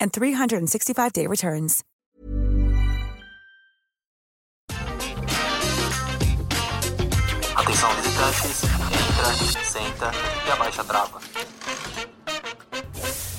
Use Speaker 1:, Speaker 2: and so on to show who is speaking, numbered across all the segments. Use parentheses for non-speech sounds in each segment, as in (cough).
Speaker 1: and 365-day returns.
Speaker 2: Atenção visitantes, entra, senta e abaixa a trava.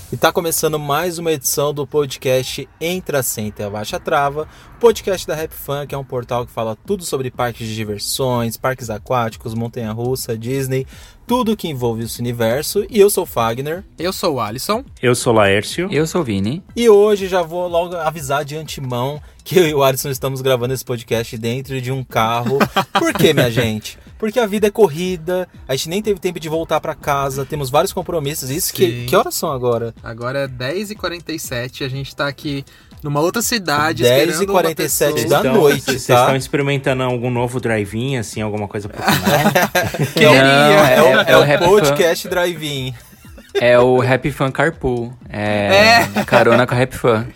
Speaker 3: E tá começando mais uma edição do podcast Entra Senta e Abaixa Trava, podcast da Rap Fan, que é um portal que fala tudo sobre parques de diversões, parques aquáticos, montanha-russa, Disney, tudo que envolve esse universo. E eu sou o Fagner.
Speaker 4: Eu sou o Alisson.
Speaker 5: Eu sou o Laércio.
Speaker 6: Eu sou o Vini.
Speaker 3: E hoje já vou logo avisar de antemão que eu e o Alisson estamos gravando esse podcast dentro de um carro. Por quê, minha (laughs) gente? Porque a vida é corrida, a gente nem teve tempo de voltar para casa, temos vários compromissos. Isso que, que horas são agora?
Speaker 4: Agora é 10h47, a gente tá aqui numa outra cidade.
Speaker 3: 10h47 da noite, tá?
Speaker 5: Vocês estão experimentando algum novo drive-in, assim, alguma coisa pra (laughs)
Speaker 3: Queria! é, o, é, é o podcast drive-in.
Speaker 6: É o Happy Fan Carpool. É, é. carona com a Happy Fan.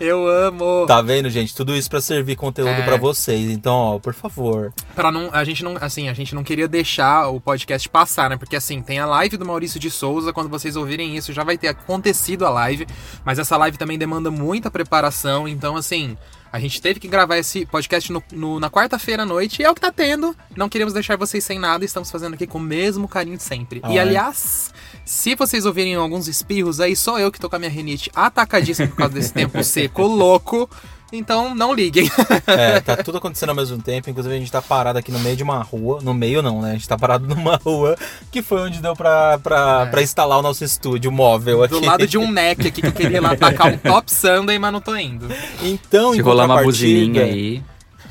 Speaker 4: Eu amo.
Speaker 3: Tá vendo, gente? Tudo isso para servir conteúdo é. para vocês. Então, ó, por favor.
Speaker 4: Para não, a gente não, assim, a gente não queria deixar o podcast passar, né? Porque assim, tem a live do Maurício de Souza, quando vocês ouvirem isso, já vai ter acontecido a live, mas essa live também demanda muita preparação, então assim, a gente teve que gravar esse podcast no, no, na quarta-feira à noite e é o que tá tendo. Não queremos deixar vocês sem nada, estamos fazendo aqui com o mesmo carinho de sempre. Ah, e aliás, se vocês ouvirem alguns espirros aí, sou eu que tô com a minha rinite atacadíssima por causa desse tempo (laughs) seco louco. Então não liguem.
Speaker 3: é, (laughs) tá tudo acontecendo ao mesmo tempo. Inclusive a gente tá parado aqui no meio de uma rua. No meio não, né? A gente tá parado (laughs) numa rua que foi onde deu pra, pra, é. pra instalar o nosso estúdio móvel aqui.
Speaker 4: Do lado de um neck aqui que eu queria lá (laughs) tacar um top Sunday, mas não tô indo.
Speaker 3: Então,
Speaker 6: Se rolar uma buzininha aí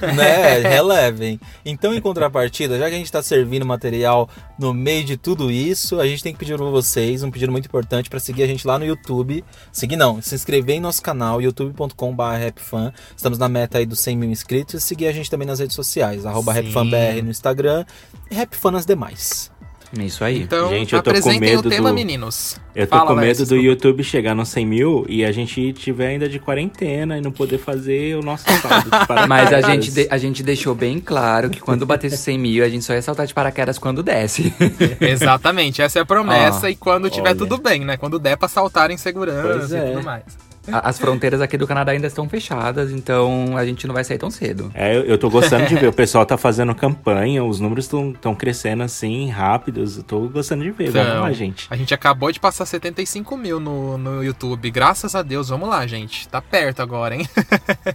Speaker 3: né? (laughs) Relevem. Então, em contrapartida, já que a gente está servindo material no meio de tudo isso, a gente tem que pedir para vocês um pedido muito importante para seguir a gente lá no YouTube. Seguir não, se inscrever em nosso canal, youtube.com.br Estamos na meta aí dos 100 mil inscritos. E seguir a gente também nas redes sociais, arroba RapFanBR no Instagram e RapFan nas demais.
Speaker 6: Isso aí.
Speaker 4: Então, Gente, eu tô com medo o tema, do... meninos.
Speaker 5: Eu tô Fala, com medo do YouTube chegar nos 100 mil e a gente tiver ainda de quarentena e não poder fazer o nosso saldo (laughs)
Speaker 6: Mas a gente, de, a gente deixou bem claro que quando batesse 100 mil, a gente só ia saltar de paraquedas quando desce. (laughs)
Speaker 4: Exatamente, essa é a promessa. e quando tiver olha. tudo bem, né? Quando der pra saltar em segurança é. e tudo mais.
Speaker 6: As fronteiras aqui do Canadá ainda estão fechadas, então a gente não vai sair tão cedo.
Speaker 5: É, eu, eu tô gostando de ver. O pessoal tá fazendo campanha, os números estão crescendo assim, rápidos. Eu tô gostando de ver. Então, vamos lá, gente.
Speaker 4: A gente acabou de passar 75 mil no, no YouTube. Graças a Deus, vamos lá, gente. Tá perto agora, hein?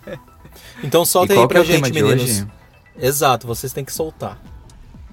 Speaker 4: (laughs)
Speaker 3: então solta aí pra é gente, meninos. Exato, vocês têm que soltar.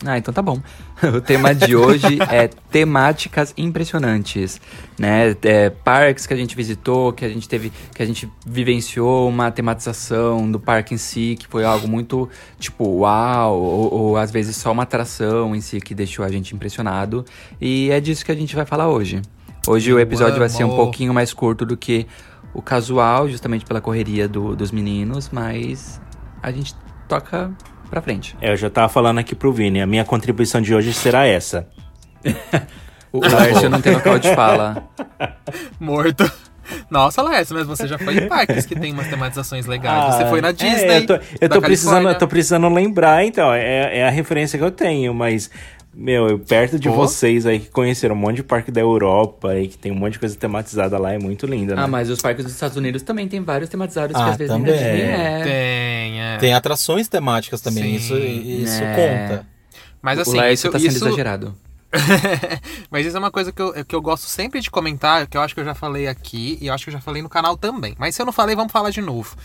Speaker 6: Ah, então tá bom. (laughs) O tema de hoje é temáticas impressionantes, né? É, parques que a gente visitou, que a gente teve, que a gente vivenciou uma tematização do parque em si, que foi algo muito tipo uau, ou, ou às vezes só uma atração em si que deixou a gente impressionado. E é disso que a gente vai falar hoje. Hoje o episódio vai ser um pouquinho mais curto do que o casual, justamente pela correria do, dos meninos, mas a gente toca pra frente.
Speaker 5: É, eu já tava falando aqui pro Vini, a minha contribuição de hoje será essa. (laughs)
Speaker 6: o Lárcio não tem local de fala. (laughs)
Speaker 4: Morto. Nossa, Laércio, mas você já foi em parques que tem umas tematizações legais.
Speaker 5: Ah,
Speaker 4: você foi na
Speaker 5: é,
Speaker 4: Disney.
Speaker 5: eu tô, eu tô precisando, eu tô precisando lembrar, então. É, é a referência que eu tenho, mas. Meu, eu- perto de
Speaker 4: Pô.
Speaker 5: vocês aí que conheceram um monte de parque da Europa e que tem um monte de coisa tematizada lá, é muito linda, né?
Speaker 6: Ah, mas os parques dos Estados Unidos também tem vários tematizados que
Speaker 3: Ah,
Speaker 6: às vezes
Speaker 3: também.
Speaker 6: nem Disney é.
Speaker 4: Tem, é.
Speaker 3: Tem atrações temáticas também,
Speaker 4: Sim.
Speaker 3: isso, isso
Speaker 6: É.
Speaker 3: conta.
Speaker 4: Mas assim,
Speaker 6: o Laércio
Speaker 4: isso,
Speaker 6: tá sendo
Speaker 4: isso-
Speaker 6: exagerado. (laughs)
Speaker 4: Mas isso é uma coisa que eu, que eu gosto sempre de comentar, que eu acho que eu já falei aqui e eu acho que eu já falei no canal também. Mas se eu não falei, vamos falar de novo.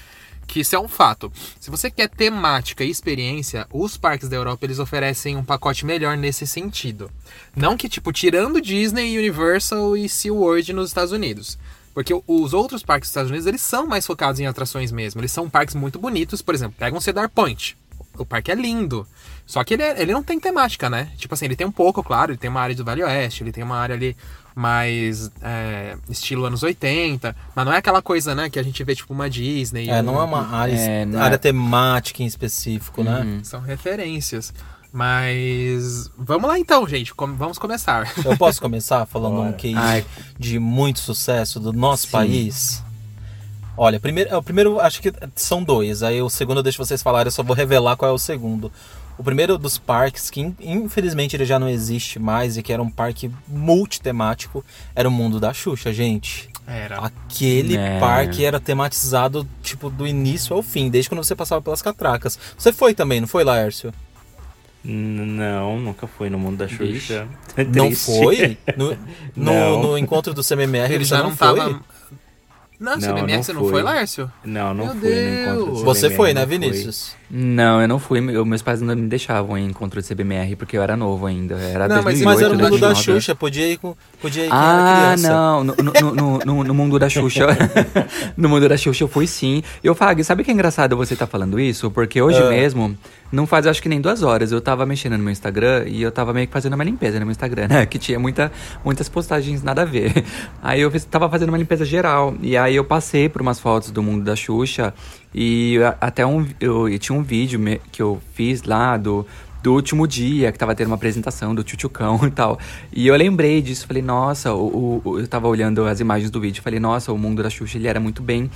Speaker 4: Que isso é um fato. Se você quer temática e experiência, os parques da Europa eles oferecem um pacote melhor nesse sentido. Não que, tipo, tirando Disney, Universal e SeaWorld nos Estados Unidos. Porque os outros parques dos Estados Unidos, eles são mais focados em atrações mesmo. Eles são parques muito bonitos. Por exemplo, pega um Cedar Point. O parque é lindo. Só que ele, é- ele não tem temática, né? Tipo assim, ele tem um pouco, claro. Ele tem uma área do Vale Oeste, ele tem uma área ali mais é, estilo anos 80. Mas não é aquela coisa, né? Que a gente vê tipo uma Disney.
Speaker 3: É,
Speaker 4: um-
Speaker 3: não é uma área,
Speaker 6: É, não
Speaker 3: área
Speaker 6: é-
Speaker 3: temática em específico, né?
Speaker 4: São referências. Mas vamos lá então, gente. Com- vamos começar. (laughs)
Speaker 3: Eu posso começar falando um
Speaker 5: Bora.
Speaker 3: case
Speaker 6: Ai.
Speaker 3: de muito sucesso do nosso país? Olha, primeiro, o primeiro acho que são dois. Aí o segundo eu deixo vocês falarem, eu só vou revelar qual é o segundo. O primeiro dos parques, que in- infelizmente ele já não existe mais e que era um parque multitemático, era o Mundo da Xuxa, gente.
Speaker 4: Era.
Speaker 3: Aquele
Speaker 6: É.
Speaker 3: parque era tematizado, tipo, do início ao fim, desde quando você passava pelas catracas. Você foi também, não foi, Laércio?
Speaker 5: Não, nunca fui no mundo da. Xuxa. (laughs)
Speaker 3: Não
Speaker 5: Triste.
Speaker 3: foi? No, (laughs) no,
Speaker 5: Não.
Speaker 3: no encontro do CMMR
Speaker 4: Ele já
Speaker 3: não,
Speaker 4: não
Speaker 3: foi?
Speaker 4: tava. Não,
Speaker 5: Não,
Speaker 4: CBMR
Speaker 5: não
Speaker 4: você não
Speaker 5: fui.
Speaker 4: foi, Lárcio?
Speaker 5: Não, não
Speaker 4: Meu
Speaker 5: fui no encontro
Speaker 4: Deus.
Speaker 5: do
Speaker 3: Você foi, né,
Speaker 5: não fui.
Speaker 6: Não, eu não fui. Eu- meus pais não me deixavam em encontro de CBMR porque eu era novo ainda. Era
Speaker 4: Não, mas-
Speaker 6: 2008,
Speaker 3: Mas era o mundo da
Speaker 6: 2009.
Speaker 3: Xuxa, podia ir com, podia ir
Speaker 6: Ah, não. No, no, no, no, mundo da Xuxa. (laughs) no mundo da Xuxa eu fui sim. E eu Fag, sabe que é engraçado você tá falando isso? Porque hoje
Speaker 3: Ah.
Speaker 6: mesmo, não faz acho que nem duas horas, eu tava mexendo no meu Instagram e eu tava meio que fazendo uma limpeza no meu Instagram, né? Que tinha muita, muitas postagens nada a ver. (laughs) Aí eu fiz- tava fazendo uma limpeza geral. E aí eu passei por umas fotos do mundo da Xuxa. E até um, eu, e tinha um vídeo que eu fiz lá do do último dia, que tava tendo uma apresentação do Tchutchucão e tal. E eu lembrei disso, falei, nossa, o, o- o- eu tava olhando as imagens do vídeo, falei, nossa, o mundo da Xuxa, ele era muito bem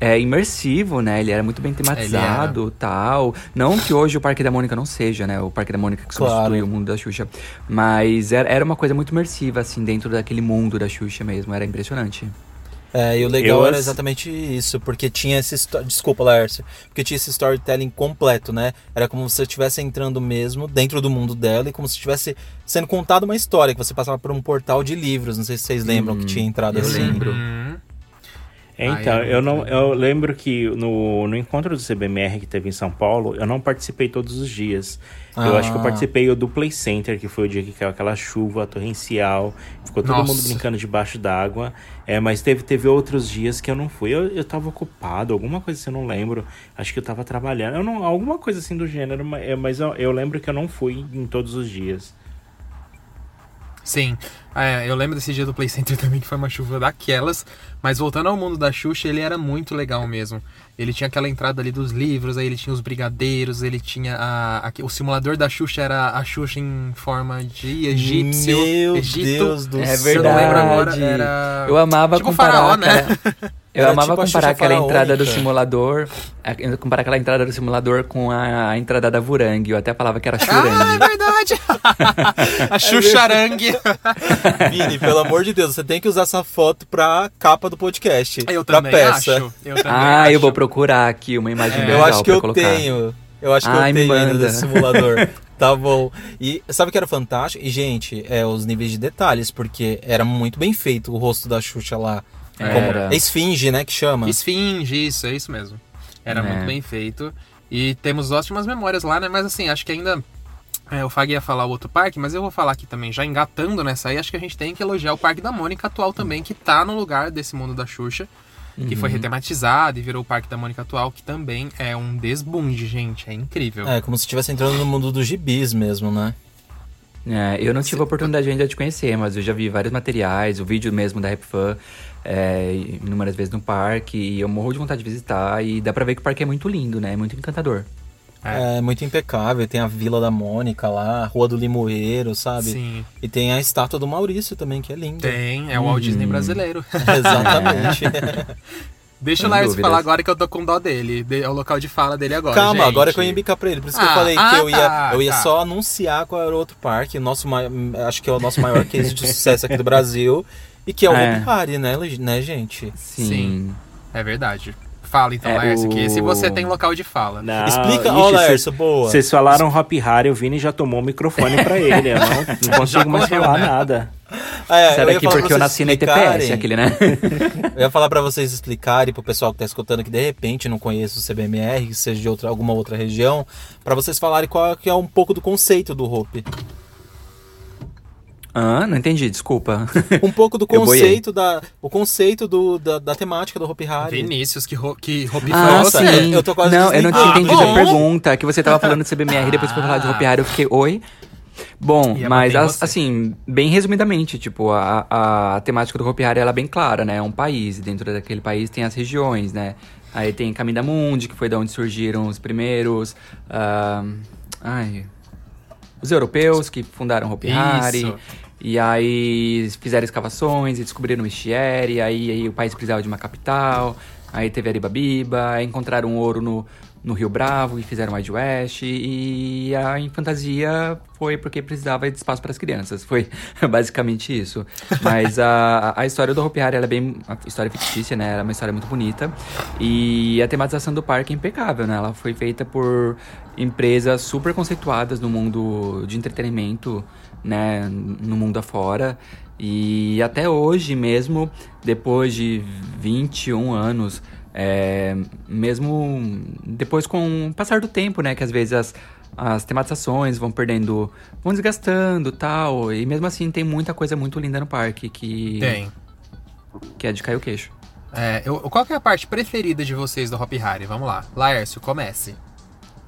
Speaker 6: é, imersivo, né? Ele era muito bem tematizado tal. Não que hoje o Parque da Mônica não seja, né? O Parque da Mônica que
Speaker 3: Claro.
Speaker 6: substitui o mundo da Xuxa. Mas era, era uma coisa muito imersiva, assim, dentro daquele mundo da Xuxa mesmo. Era impressionante.
Speaker 3: É, e o legal
Speaker 5: Eu
Speaker 3: era exatamente isso, porque tinha esse... Desculpa, Laércio. Porque tinha esse storytelling completo, né? Era como se você estivesse entrando mesmo dentro do mundo dela e como se estivesse sendo contada uma história, que você passava por um portal de livros. Não sei se vocês lembram que tinha entrado
Speaker 6: eu
Speaker 3: assim.
Speaker 6: lembro.
Speaker 5: É, então,
Speaker 4: Ah, é
Speaker 5: eu, não, eu lembro que no, no encontro do CBMR que teve em São Paulo, eu não participei todos os dias. Eu
Speaker 3: Ah.
Speaker 5: acho que eu participei do Play Center, que foi o dia que caiu aquela chuva torrencial, ficou todo
Speaker 4: Nossa.
Speaker 5: mundo brincando debaixo d'água. É, mas teve, teve outros dias que eu não fui. Eu, eu tava ocupado, alguma coisa assim, eu não lembro. Acho que eu tava trabalhando. Eu não, alguma coisa assim do gênero, é, mas eu, eu lembro que eu não fui em todos os dias.
Speaker 4: Sim, É, eu lembro desse dia do Play Center (laughs) também, que foi uma chuva daquelas. Mas voltando ao mundo da Xuxa, ele era muito legal mesmo. Ele tinha aquela entrada ali dos livros, aí ele tinha os brigadeiros, ele tinha a, a- o simulador da Xuxa era a Xuxa em forma de egípcio.
Speaker 3: Meu
Speaker 4: Egito.
Speaker 3: Deus do
Speaker 6: É
Speaker 3: céu.
Speaker 4: Eu não lembro agora,
Speaker 6: verdade.
Speaker 4: era...
Speaker 6: Eu amava
Speaker 4: Tipo
Speaker 6: comparar
Speaker 4: faraó, né?
Speaker 6: aquela- (laughs) Eu
Speaker 3: Era
Speaker 6: amava
Speaker 3: tipo
Speaker 6: comparar aquela entrada do
Speaker 3: faraônica.
Speaker 6: simulador, comparar aquela entrada do simulador com a, a entrada da Vurang. Eu até falava que era
Speaker 4: Ah, é
Speaker 6: Churangue.
Speaker 4: verdade! (laughs) a Xuxarangue. (laughs)
Speaker 3: Vini, pelo amor de Deus, você tem que usar essa foto pra capa do podcast.
Speaker 4: Eu
Speaker 3: pra
Speaker 4: também
Speaker 3: peça.
Speaker 4: acho. Eu também
Speaker 6: ah,
Speaker 4: acho.
Speaker 6: eu vou procurar aqui uma imagem
Speaker 4: É.
Speaker 6: legal
Speaker 3: Eu acho que
Speaker 6: pra
Speaker 3: eu
Speaker 6: colocar.
Speaker 3: tenho. Eu acho que
Speaker 6: Ai,
Speaker 3: eu tenho ainda
Speaker 6: manda.
Speaker 3: desse simulador. (laughs) tá bom. E sabe o que era fantástico? E, gente, é os níveis de detalhes, porque era muito bem feito o rosto da Xuxa lá.
Speaker 6: Era.
Speaker 3: Como esfinge, né, que chama.
Speaker 4: Esfinge, isso, é isso mesmo. Era
Speaker 6: É.
Speaker 4: muito bem feito. E temos ótimas memórias lá, né? Mas assim, acho que ainda. é, o Fag ia falar o outro parque, mas eu vou falar aqui também, já engatando nessa aí, acho que a gente tem que elogiar o Parque da Mônica atual também, que tá no lugar desse mundo da Xuxa, que
Speaker 3: Uhum.
Speaker 4: foi retematizado e virou o Parque da Mônica atual, que também é um desbunde, gente. É incrível.
Speaker 3: É, como se estivesse entrando no mundo dos gibis mesmo, né?
Speaker 6: É, eu não tive a oportunidade ainda de conhecer, mas eu já vi vários materiais, o vídeo mesmo da Rap Fan, é, inúmeras vezes no parque, e eu morro de vontade de visitar, e dá pra ver que o parque é muito lindo, né? É muito encantador.
Speaker 3: É. muito impecável. Tem a Vila da Mônica lá, a Rua do Limoeiro, sabe?
Speaker 4: Sim.
Speaker 3: E tem a estátua do Maurício também, que é linda.
Speaker 4: Tem, é o Walt Disney brasileiro. (laughs)
Speaker 3: Exatamente. (laughs)
Speaker 4: Deixa o
Speaker 6: Sem
Speaker 4: Lars falar agora que eu tô com dó dele. De- É o local de fala dele agora.
Speaker 3: Calma,
Speaker 4: gente.
Speaker 3: agora que eu ia bicar pra ele. Por isso que eu
Speaker 4: Ah,
Speaker 3: falei
Speaker 4: ah,
Speaker 3: que eu ia,
Speaker 4: tá,
Speaker 3: eu ia
Speaker 4: tá.
Speaker 3: só anunciar qual era o outro parque. O nosso, acho que é o nosso maior case de sucesso aqui do Brasil. E que é o
Speaker 6: É.
Speaker 3: Hopi Hari, né, né, gente?
Speaker 6: Sim.
Speaker 4: Sim. É verdade. Fala então,
Speaker 6: É,
Speaker 4: Laércio, que
Speaker 6: o-
Speaker 4: se você tem local de fala.
Speaker 5: Não,
Speaker 3: Explica,
Speaker 5: ixi,
Speaker 3: ó,
Speaker 5: cês-
Speaker 3: Laércio, boa.
Speaker 5: Vocês falaram Hop Harry, o Vini já tomou o microfone pra ele. Eu não, (laughs) não consigo mais
Speaker 4: correu,
Speaker 5: falar
Speaker 4: né?
Speaker 5: nada.
Speaker 3: É,
Speaker 6: Será que porque eu nasci na ITPS,
Speaker 3: explicarem-
Speaker 6: aquele, né? (laughs)
Speaker 3: Eu ia falar pra vocês explicarem pro pessoal que tá escutando que de repente não conhece o CBMR, que seja de outra, alguma outra região, pra vocês falarem qual é, que é um pouco do conceito do Hopi.
Speaker 6: Ah, não entendi, desculpa. (laughs)
Speaker 3: Um pouco do
Speaker 6: Eu
Speaker 3: conceito da o conceito do, da, da temática do Hopi Hari.
Speaker 4: Vinícius, que, ro que Hopi
Speaker 6: Ah,
Speaker 3: Nossa,
Speaker 6: sim.
Speaker 3: eu tô quase
Speaker 6: Não, eu não tinha entendido
Speaker 4: Ah,
Speaker 6: a
Speaker 4: bom.
Speaker 6: pergunta. Que você tava falando de CBMR, (laughs) depois foi falar de Hopi Hari, eu fiquei, oi? Bom,
Speaker 4: Ia
Speaker 6: mas as- assim, bem resumidamente, tipo, a, a, a temática do Hopi Hari, ela é bem clara, né? É um país, e dentro daquele país tem as regiões, né? Aí tem Caminho da Mundi, que foi da onde surgiram os primeiros... ah, ai... Os europeus que fundaram Hopi Hari.
Speaker 4: Isso.
Speaker 6: E aí fizeram escavações e descobriram o Michieri, e aí, aí o país precisava de uma capital, aí teve Aribabiba, aí encontraram ouro no, no Rio Bravo e fizeram Wide West, e a fantasia foi porque precisava de espaço para as crianças, foi (laughs) basicamente isso. Mas a, a história do Hopi Hari, é bem, a história fictícia, né, ela é uma história muito bonita, e a tematização do parque é impecável, né, ela foi feita por empresas super conceituadas no mundo de entretenimento, né, no mundo afora. E até hoje mesmo, depois de 21 anos, é, mesmo depois com o passar do tempo, né, que às vezes as, as tematizações vão perdendo, vão desgastando tal, e mesmo assim tem muita coisa muito linda no parque que,
Speaker 4: Tem.
Speaker 6: que é de cair o queixo.
Speaker 4: É, eu- qual que é a parte preferida de vocês do Hopi Hari? Vamos lá. Laércio, comece.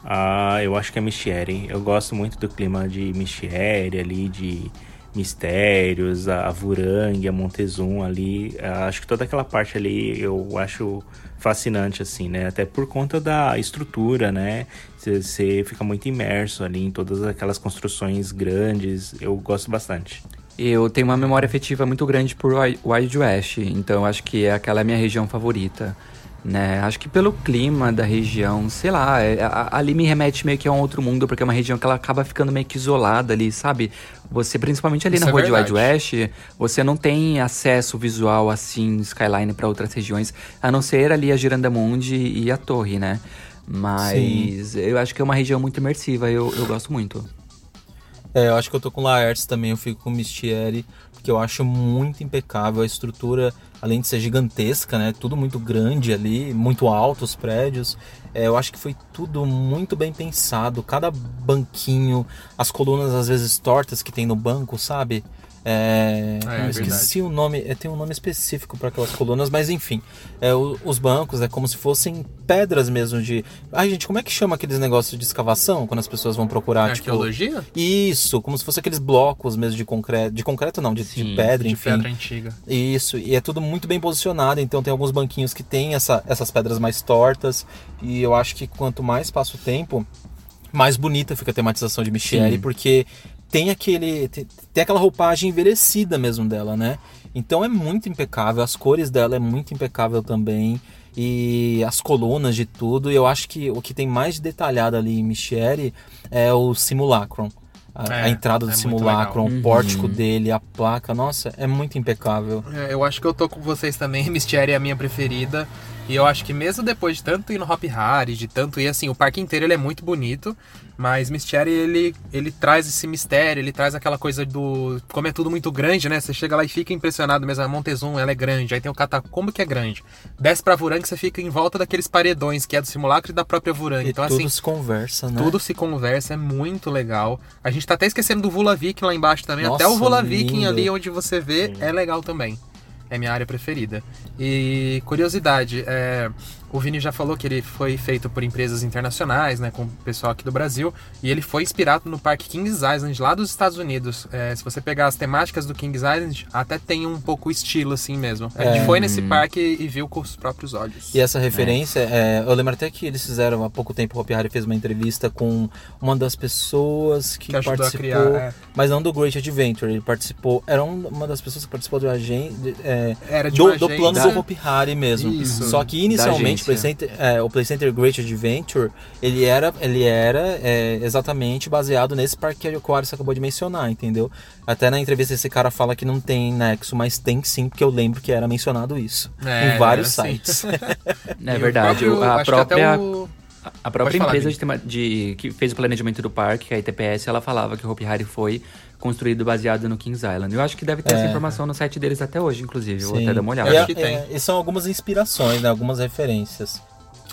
Speaker 5: Ah, eu acho que é Michieri. Eu gosto muito do clima de Michieri ali, de mistérios, a a Vurang, a Montezum ali. Ah, Acho que toda aquela parte ali eu acho fascinante, assim, né? Até por conta da estrutura, né? Você- fica muito imerso ali em todas aquelas construções grandes. Eu gosto bastante.
Speaker 6: Eu tenho uma memória afetiva muito grande por Wi- Wild West, então acho que aquela é a minha região favorita. Né? Acho que pelo clima da região, sei lá, é- ali me remete meio que a um outro mundo, porque é uma região que ela acaba ficando meio que isolada ali, sabe? Você, principalmente ali
Speaker 4: Isso
Speaker 6: na
Speaker 4: é
Speaker 6: rua de Wild
Speaker 4: verdade.
Speaker 6: West, você não tem acesso visual assim, skyline para outras regiões, a não ser ali a Girandamundi e a torre, né? Mas eu acho que é uma região muito imersiva, eu, eu gosto muito.
Speaker 3: É, eu acho que eu tô com Laertes também, eu fico com Mistieri, porque eu acho muito impecável a estrutura, além de ser gigantesca, né? Tudo muito grande ali, muito alto os prédios. É, eu acho que foi tudo muito bem pensado, cada banquinho, as colunas às vezes tortas que tem no banco, sabe? É,
Speaker 4: É,
Speaker 3: eu
Speaker 4: é
Speaker 3: esqueci o nome, é, tem um nome específico para aquelas colunas, mas enfim, é, o- os bancos é como se fossem pedras mesmo de. Ai, gente, como é que chama aqueles negócios de escavação quando as pessoas vão procurar? tipo,
Speaker 4: Arqueologia?
Speaker 3: isso, como se fosse aqueles blocos mesmo de concreto. De concreto não, de, de
Speaker 6: Sim,
Speaker 3: pedra,
Speaker 4: De
Speaker 3: enfim.
Speaker 4: pedra antiga.
Speaker 3: Isso, e é tudo muito bem posicionado, então tem alguns banquinhos que tem essa, essas pedras mais tortas. E eu acho que quanto mais passa o tempo, mais bonita fica a tematização de Michele,
Speaker 6: Sim.
Speaker 3: porque tem aquele. Tem, tem aquela roupagem envelhecida mesmo dela, né? Então é muito impecável, as cores dela é muito impecável também. E as colunas de tudo, e eu acho que o que tem mais detalhado ali em Michele é o simulacron. A,
Speaker 4: É,
Speaker 3: a entrada do
Speaker 4: é
Speaker 3: simulacron, o pórtico
Speaker 6: Uhum.
Speaker 3: dele, a placa, nossa, é muito impecável.
Speaker 4: É, eu acho que eu tô com vocês também. (laughs) Mystery é a minha preferida. E eu acho que mesmo depois de tanto ir no Hop Hari, de tanto ir assim, o parque inteiro ele é muito bonito. Mas Mystery ele, ele traz esse mistério, ele traz aquela coisa do. Como é tudo muito grande, né? Você chega lá e fica impressionado mesmo. A Montezum, ela é grande. Aí tem o Catacombo que é grande. Desce pra Vurang, você fica em volta daqueles paredões, que é do simulacro e da própria Vurang. Então,
Speaker 3: tudo
Speaker 4: assim,
Speaker 3: se conversa, né?
Speaker 4: tudo se conversa, é muito legal. A gente tá até esquecendo do Vula Viking lá embaixo também.
Speaker 3: Nossa,
Speaker 4: até o Vula Viking
Speaker 3: lindo.
Speaker 4: ali onde você vê é legal também. É minha área preferida. E curiosidade, é, o Vini já falou que ele foi feito por empresas internacionais, né, com o pessoal aqui do Brasil, e ele foi inspirado no parque Kings Island, lá dos Estados Unidos. É, se você pegar as temáticas do Kings Island, até tem um pouco estilo assim mesmo. A gente
Speaker 3: É.
Speaker 4: foi nesse parque e viu com os próprios olhos.
Speaker 3: E essa referência, é, eu lembro até que eles fizeram há pouco tempo, o Hopi Hari fez uma entrevista com uma das pessoas que,
Speaker 4: Que
Speaker 3: participou,
Speaker 4: criar, é.
Speaker 3: mas não do Great Adventure, ele participou, era um- uma das pessoas que participou do agente, é,
Speaker 4: Era de
Speaker 3: do, do plano do Hopi Hari mesmo.
Speaker 4: Isso.
Speaker 3: Só que inicialmente o Play. Center, é, o Play Center Great Adventure, ele era, ele era é, exatamente baseado nesse parque que o Aris acabou de mencionar, entendeu? Até na entrevista esse cara fala que não tem nexo, mas tem sim, porque eu lembro que era mencionado isso.
Speaker 4: É,
Speaker 3: em vários
Speaker 4: assim.
Speaker 3: sites. (laughs)
Speaker 6: É verdade.
Speaker 4: próprio-
Speaker 6: a
Speaker 4: acho que até
Speaker 6: própria,
Speaker 4: o-
Speaker 6: a própria
Speaker 4: falar,
Speaker 6: empresa de, tema- de- que fez o planejamento do parque, que é a ITPS, ela falava que o Hopi Hari foi construído baseado no Kings Island. Eu acho que deve ter essa
Speaker 3: É.
Speaker 6: informação no site deles até hoje, inclusive. Eu vou
Speaker 3: Sim.
Speaker 6: até dar uma olhada.
Speaker 3: E,
Speaker 4: Acho
Speaker 3: é-
Speaker 4: que tem.
Speaker 3: é- e são algumas inspirações, né? Algumas referências.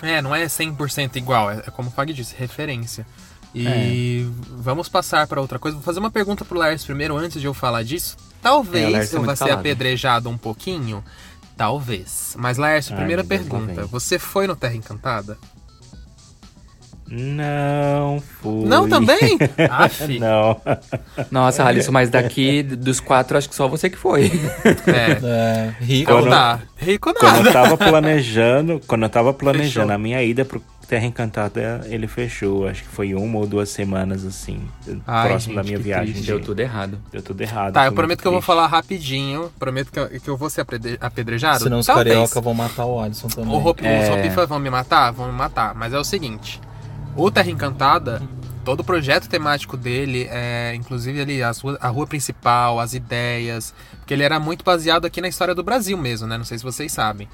Speaker 4: É, não é 100% igual, é, é como o Fag disse, referência. E vamos passar para outra coisa. Vou fazer uma pergunta pro Lars primeiro, antes de eu falar disso.
Speaker 6: É, o
Speaker 4: Talvez
Speaker 6: é
Speaker 4: eu vá ser
Speaker 6: calado.
Speaker 4: apedrejado um pouquinho. Talvez. Mas, Lars,
Speaker 5: Ai,
Speaker 4: primeira
Speaker 5: lá
Speaker 4: pergunta. Você foi no Terra Encantada?
Speaker 5: Não fui.
Speaker 4: Não, também? (laughs) Aff.
Speaker 5: Não.
Speaker 6: Nossa, Alisson, mas daqui dos quatro, acho que só você que foi.
Speaker 4: É.
Speaker 3: É, rico.
Speaker 4: Então
Speaker 5: Quando-
Speaker 4: tá. Rico
Speaker 5: Quando eu
Speaker 4: nada.
Speaker 5: tava planejando, quando eu tava planejando
Speaker 4: Fechou.
Speaker 5: a minha ida pro Terra Encantada, ele fechou. Acho que foi uma ou duas semanas assim,
Speaker 4: Ai,
Speaker 5: próximo da
Speaker 4: gente,
Speaker 5: minha
Speaker 4: que
Speaker 5: viagem.
Speaker 4: triste.
Speaker 6: Deu tudo errado.
Speaker 5: Deu tudo errado.
Speaker 4: Tá, eu prometo que eu vou
Speaker 5: triste.
Speaker 4: falar rapidinho. Prometo que eu, que eu vou ser apedre- apedrejado.
Speaker 3: Senão os
Speaker 4: Talvez.
Speaker 3: carioca vão matar o Alisson também.
Speaker 4: O Hopi,
Speaker 6: É.
Speaker 4: Os vão me matar? Vão me matar. Mas é o seguinte: o Terra Encantada, todo o projeto temático dele, é, inclusive ali as rua- a rua principal, as ideias, porque ele era muito baseado aqui na história do Brasil mesmo, né? Não sei se vocês sabem.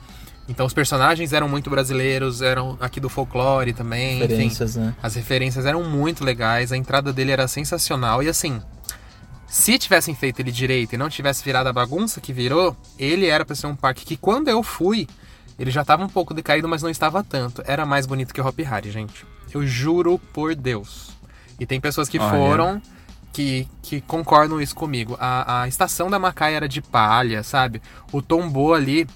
Speaker 4: Então os personagens eram muito brasileiros, eram aqui do folclore também, enfim.
Speaker 3: referências, né?
Speaker 4: As referências eram muito legais, a entrada dele era sensacional e assim, se tivessem feito ele direito e não tivesse virado a bagunça que virou, ele era pra ser um parque que quando eu fui, ele já tava um pouco decaído, mas não estava tanto. Era mais bonito que o Hopi Hari, gente. Eu juro por Deus. E tem pessoas que
Speaker 6: Olha.
Speaker 4: foram que, que concordam isso comigo. A, a estação da Macai era de palha, sabe? O tombô ali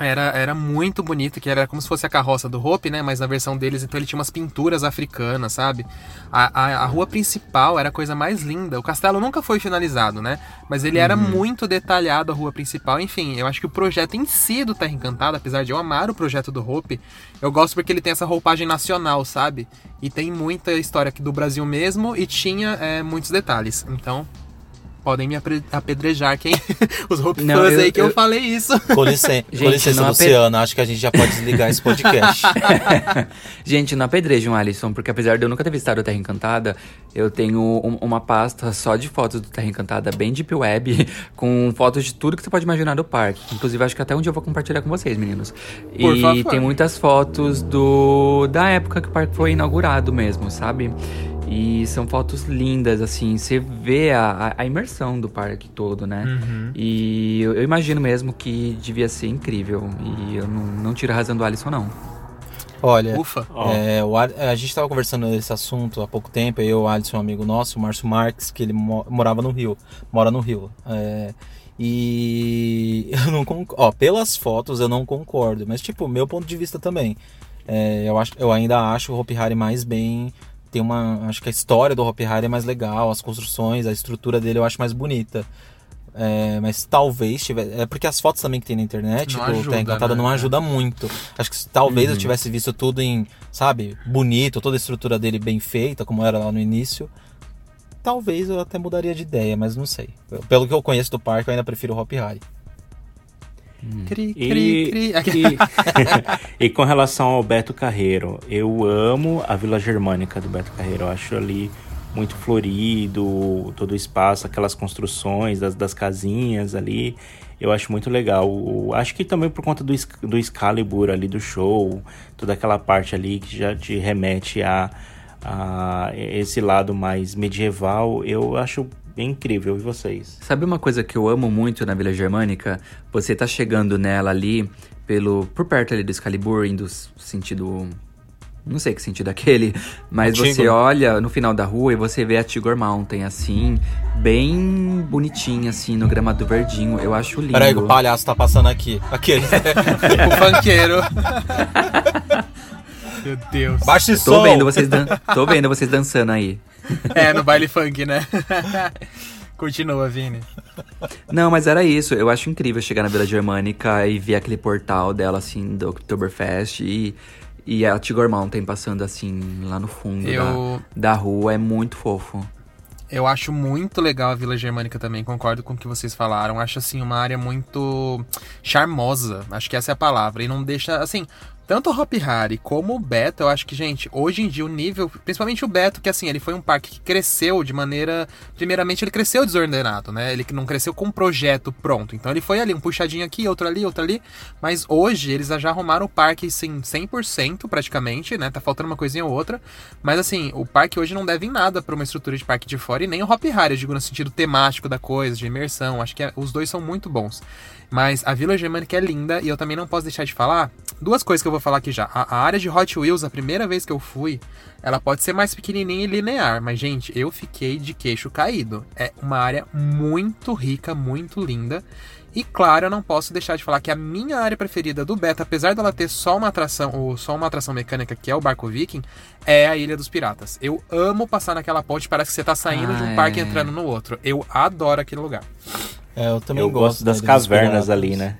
Speaker 4: era, era muito bonito, que era como se fosse a carroça do Hope, né? Mas na versão deles, então ele tinha umas pinturas africanas, sabe? A, a, a rua principal era a coisa mais linda. O castelo nunca foi finalizado, né? Mas ele era muito detalhado, a rua principal. Enfim, eu acho que o projeto em si do Terra Encantada, apesar de eu amar o projeto do Hope, eu gosto porque ele tem essa roupagem nacional, sabe? E tem muita história aqui do Brasil mesmo e tinha é, muitos detalhes. Então, podem me apedrejar quem (laughs) os Hope
Speaker 6: Não,
Speaker 4: fãs
Speaker 6: eu-
Speaker 4: aí que eu,
Speaker 6: eu-
Speaker 4: falei isso. (laughs)
Speaker 3: Com licença, com
Speaker 6: Gente,
Speaker 3: licença
Speaker 6: não apre-
Speaker 3: Luciana, acho que a gente já pode desligar esse podcast. (laughs)
Speaker 6: Gente, não apedrejam Alisson, porque apesar de eu nunca ter visitado o Terra Encantada, eu tenho um- uma pasta só de fotos do Terra Encantada, bem deep web, com fotos de tudo que você pode imaginar do parque. Inclusive, acho que até um dia eu vou compartilhar com vocês, meninos.
Speaker 4: Por
Speaker 6: e
Speaker 4: favor.
Speaker 6: tem muitas fotos do da época que o parque foi inaugurado mesmo, sabe? E são fotos lindas, assim, você vê a, a- imersão do parque todo, né?
Speaker 4: Uhum.
Speaker 6: E eu, eu imagino mesmo que devia ser incrível. E eu não, não tiro a razão do Alisson, não.
Speaker 3: Olha,
Speaker 4: Ufa.
Speaker 3: É, o a gente tava conversando esse assunto há pouco tempo, eu, o Alisson, um amigo nosso, o Márcio Marques, que ele mo- morava no Rio, mora no Rio. É, e (laughs) eu não concordo, ó, pelas fotos eu não concordo, mas tipo, meu ponto de vista também. É, eu, acho, eu ainda acho o Hopi Hari mais bem. Tem uma. Acho que a história do Hopi Hari é mais legal, as construções, a estrutura dele eu acho mais bonita. É, mas talvez tivesse. É porque as fotos também que tem na internet
Speaker 4: Não
Speaker 3: do
Speaker 4: ajuda,
Speaker 3: Terra Encantada
Speaker 4: né?
Speaker 3: não ajuda muito. Acho que se talvez eu tivesse visto tudo em, sabe, bonito, toda a estrutura dele bem feita, como era lá no início. Talvez eu até mudaria de ideia, mas não sei. Pelo que eu conheço do parque, eu ainda prefiro o Hopi Hari.
Speaker 4: Cri,
Speaker 5: E,
Speaker 4: cri, cri. (laughs)
Speaker 5: e, e com relação ao Beto Carreiro, eu amo a Vila Germânica do Beto Carreiro. Eu acho ali muito florido, todo o espaço, aquelas construções das, das casinhas ali. Eu acho muito legal. O- Acho que também por conta do, do Excalibur ali do show, toda aquela parte ali que já te remete a, a esse lado mais medieval, eu acho bem incrível. E vocês?
Speaker 6: Sabe uma coisa que eu amo muito na Vila Germânica? Você tá chegando nela ali, pelo por perto ali do Excalibur, indo sentido. Não sei que sentido é aquele, mas
Speaker 3: Antigo.
Speaker 6: você olha no final da rua e você vê a Tigor Mountain, assim, bem bonitinha, assim, no gramado verdinho. Eu acho lindo.
Speaker 3: Peraí, o palhaço tá passando aqui. Aquele. (laughs)
Speaker 4: o funkeiro. (laughs) Meu Deus.
Speaker 3: Baixa esse
Speaker 6: Tô
Speaker 3: som!
Speaker 6: vendo, vocês dan... Tô vendo vocês dançando aí.
Speaker 4: É, no baile funk, né? (laughs) Continua, Vini.
Speaker 6: Não, mas era isso. Eu acho incrível chegar na Vila Germânica e ver aquele portal dela, assim, do Oktoberfest e, e a Tigor Mountain passando, assim, lá no fundo
Speaker 4: Eu-
Speaker 6: da, da rua. É muito fofo.
Speaker 4: Eu acho muito legal a Vila Germânica também, concordo com o que vocês falaram. Acho, assim, uma área muito charmosa. Acho que essa é a palavra. E não deixa, assim... Tanto o Hop Harry como o Beto, eu acho que, gente, hoje em dia o nível, principalmente o Beto, que assim, ele foi um parque que cresceu de maneira. Primeiramente, ele cresceu desordenado, né? Ele não cresceu com um projeto pronto. Então ele foi ali, um puxadinho aqui, outro ali, outro ali. Mas hoje eles já arrumaram o parque, sim, 100% praticamente, né? Tá faltando uma coisinha ou outra. Mas assim, o parque hoje não deve em nada pra uma estrutura de parque de fora e nem o Hop Harry, eu digo no sentido temático da coisa, de imersão. Acho que é- os dois são muito bons. Mas a Vila Germânica é linda e eu também não posso deixar de falar duas coisas que eu vou falar aqui já. A, a área de Hot Wheels, a primeira vez que eu fui, ela pode ser mais pequenininha e linear, mas gente, eu fiquei de queixo caído. É uma área muito rica, muito linda. E claro, eu não posso deixar de falar que a minha área preferida do Beta, apesar dela ter só uma atração, ou só uma atração mecânica que é o Barco Viking, é a Ilha dos Piratas. Eu amo passar naquela ponte, parece que você tá saindo de
Speaker 6: Ah,
Speaker 4: um parque e
Speaker 6: é.
Speaker 4: entrando no outro. Eu adoro aquele lugar.
Speaker 3: É, eu também
Speaker 5: Eu gosto das
Speaker 3: da Ilha dos
Speaker 5: cavernas
Speaker 3: Piratas.
Speaker 5: ali, né?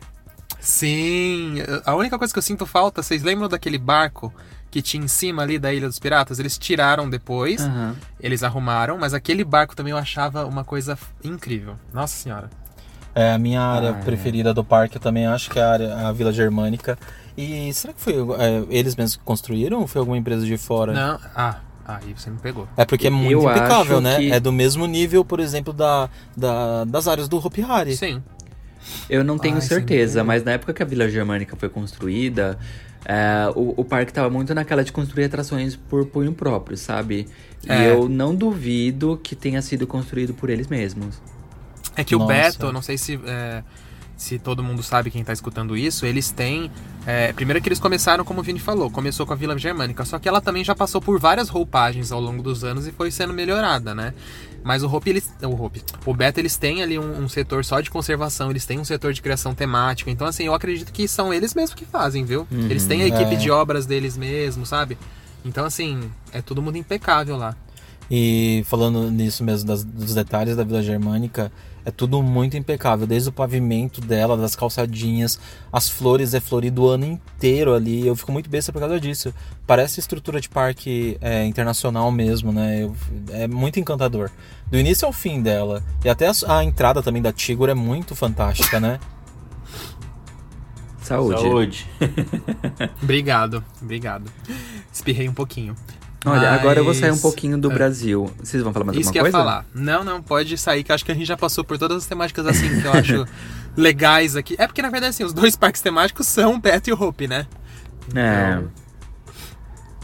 Speaker 4: Sim, a única coisa que eu sinto falta, vocês lembram daquele barco que tinha em cima ali da Ilha dos Piratas? Eles tiraram depois,
Speaker 6: Aham.
Speaker 4: eles arrumaram, mas aquele barco também eu achava uma coisa incrível. Nossa senhora.
Speaker 3: É, a minha área
Speaker 6: Ah, é.
Speaker 3: preferida do parque eu também acho que é a, área, a Vila Germânica. E será que foi é, eles mesmos que construíram ou foi alguma empresa de fora?
Speaker 4: Não, ah, aí você me pegou.
Speaker 3: É porque é muito
Speaker 6: Eu
Speaker 3: impecável, né?
Speaker 6: que-
Speaker 3: É do mesmo nível, por exemplo, da, da- das áreas do Hopi Hari.
Speaker 4: Sim.
Speaker 6: Eu não tenho
Speaker 4: Ai,
Speaker 6: certeza, mas na época que a Vila Germânica foi construída, é, o, o parque tava muito naquela de construir atrações por punho próprio, sabe? E
Speaker 4: É.
Speaker 6: eu não duvido que tenha sido construído por eles mesmos.
Speaker 4: É que o
Speaker 3: Nossa.
Speaker 4: Beto, não sei se, é, se todo mundo sabe quem tá escutando isso, eles têm. é, primeiro que eles começaram, como o Vini falou, começou com a Vila Germânica, só que ela também já passou por várias roupagens ao longo dos anos e foi sendo melhorada, né? Mas o Hope, eles. O Hope. O Beto, eles têm ali um, um setor só de conservação, eles têm um setor de criação temática. Então, assim, eu acredito que são eles mesmos que fazem, viu? Eles têm a equipe
Speaker 3: É.
Speaker 4: de obras deles mesmos, sabe? Então, assim, é tudo muito impecável lá.
Speaker 3: E falando nisso mesmo, das- dos detalhes da Vila Germânica, é tudo muito impecável. Desde o pavimento dela, das calçadinhas, as flores é florido o ano inteiro ali. Eu fico muito besta por causa disso. Parece estrutura de parque é, internacional mesmo, né? Eu- é muito encantador. Do início ao fim dela. E até a, a entrada também da Tigor é muito fantástica, né?
Speaker 6: Saúde.
Speaker 5: Saúde. (laughs)
Speaker 4: Obrigado, obrigado. Espirrei um pouquinho.
Speaker 6: Olha, agora eu vou sair um
Speaker 4: Mas-
Speaker 6: pouquinho do
Speaker 4: é.
Speaker 6: Brasil. Vocês vão falar mais
Speaker 4: Isso que
Speaker 6: alguma
Speaker 4: eu ia
Speaker 6: coisa?
Speaker 4: falar. Não, não, pode sair, que acho que a gente já passou por todas as temáticas assim que eu acho (laughs) legais aqui. É porque, na verdade, assim, os dois parques temáticos são o Beto e o Hope, né?
Speaker 6: É.
Speaker 4: Então,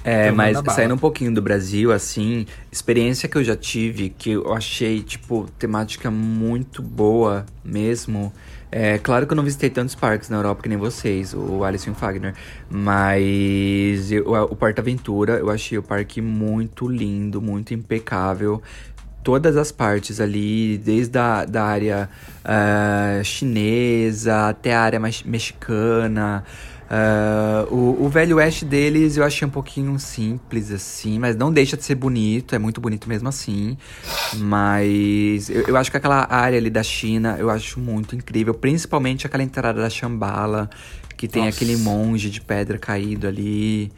Speaker 6: É,
Speaker 4: Então,
Speaker 6: mas saindo um pouquinho do Brasil, assim, experiência que eu já tive, que eu achei, tipo, temática muito boa mesmo. É claro que eu não visitei tantos parques na Europa que nem vocês, o Alisson e o Fagner, mas eu- o Porta Aventura eu achei o parque muito lindo, muito impecável. Todas as partes ali, desde a da área ah, chinesa até a área mexicana. Ah, o, o Velho Oeste deles eu achei um pouquinho simples, assim, mas não deixa de ser bonito, é muito bonito mesmo assim. Mas eu, eu acho que aquela área ali da China eu acho muito incrível, principalmente aquela entrada da Shambhala, que tem
Speaker 4: Nossa.
Speaker 6: aquele monge de pedra caído ali.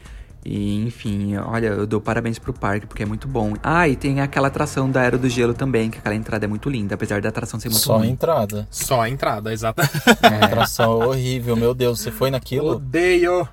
Speaker 6: E, enfim, olha, eu dou parabéns pro parque, porque é muito bom. Ah, e tem aquela atração da Era do Gelo também, que aquela entrada é muito linda, apesar da atração ser muito
Speaker 3: Só a
Speaker 6: ruim.
Speaker 3: entrada.
Speaker 4: Só a entrada, exata.
Speaker 3: A atração é horrível, meu Deus. Você foi naquilo?
Speaker 4: Odeio.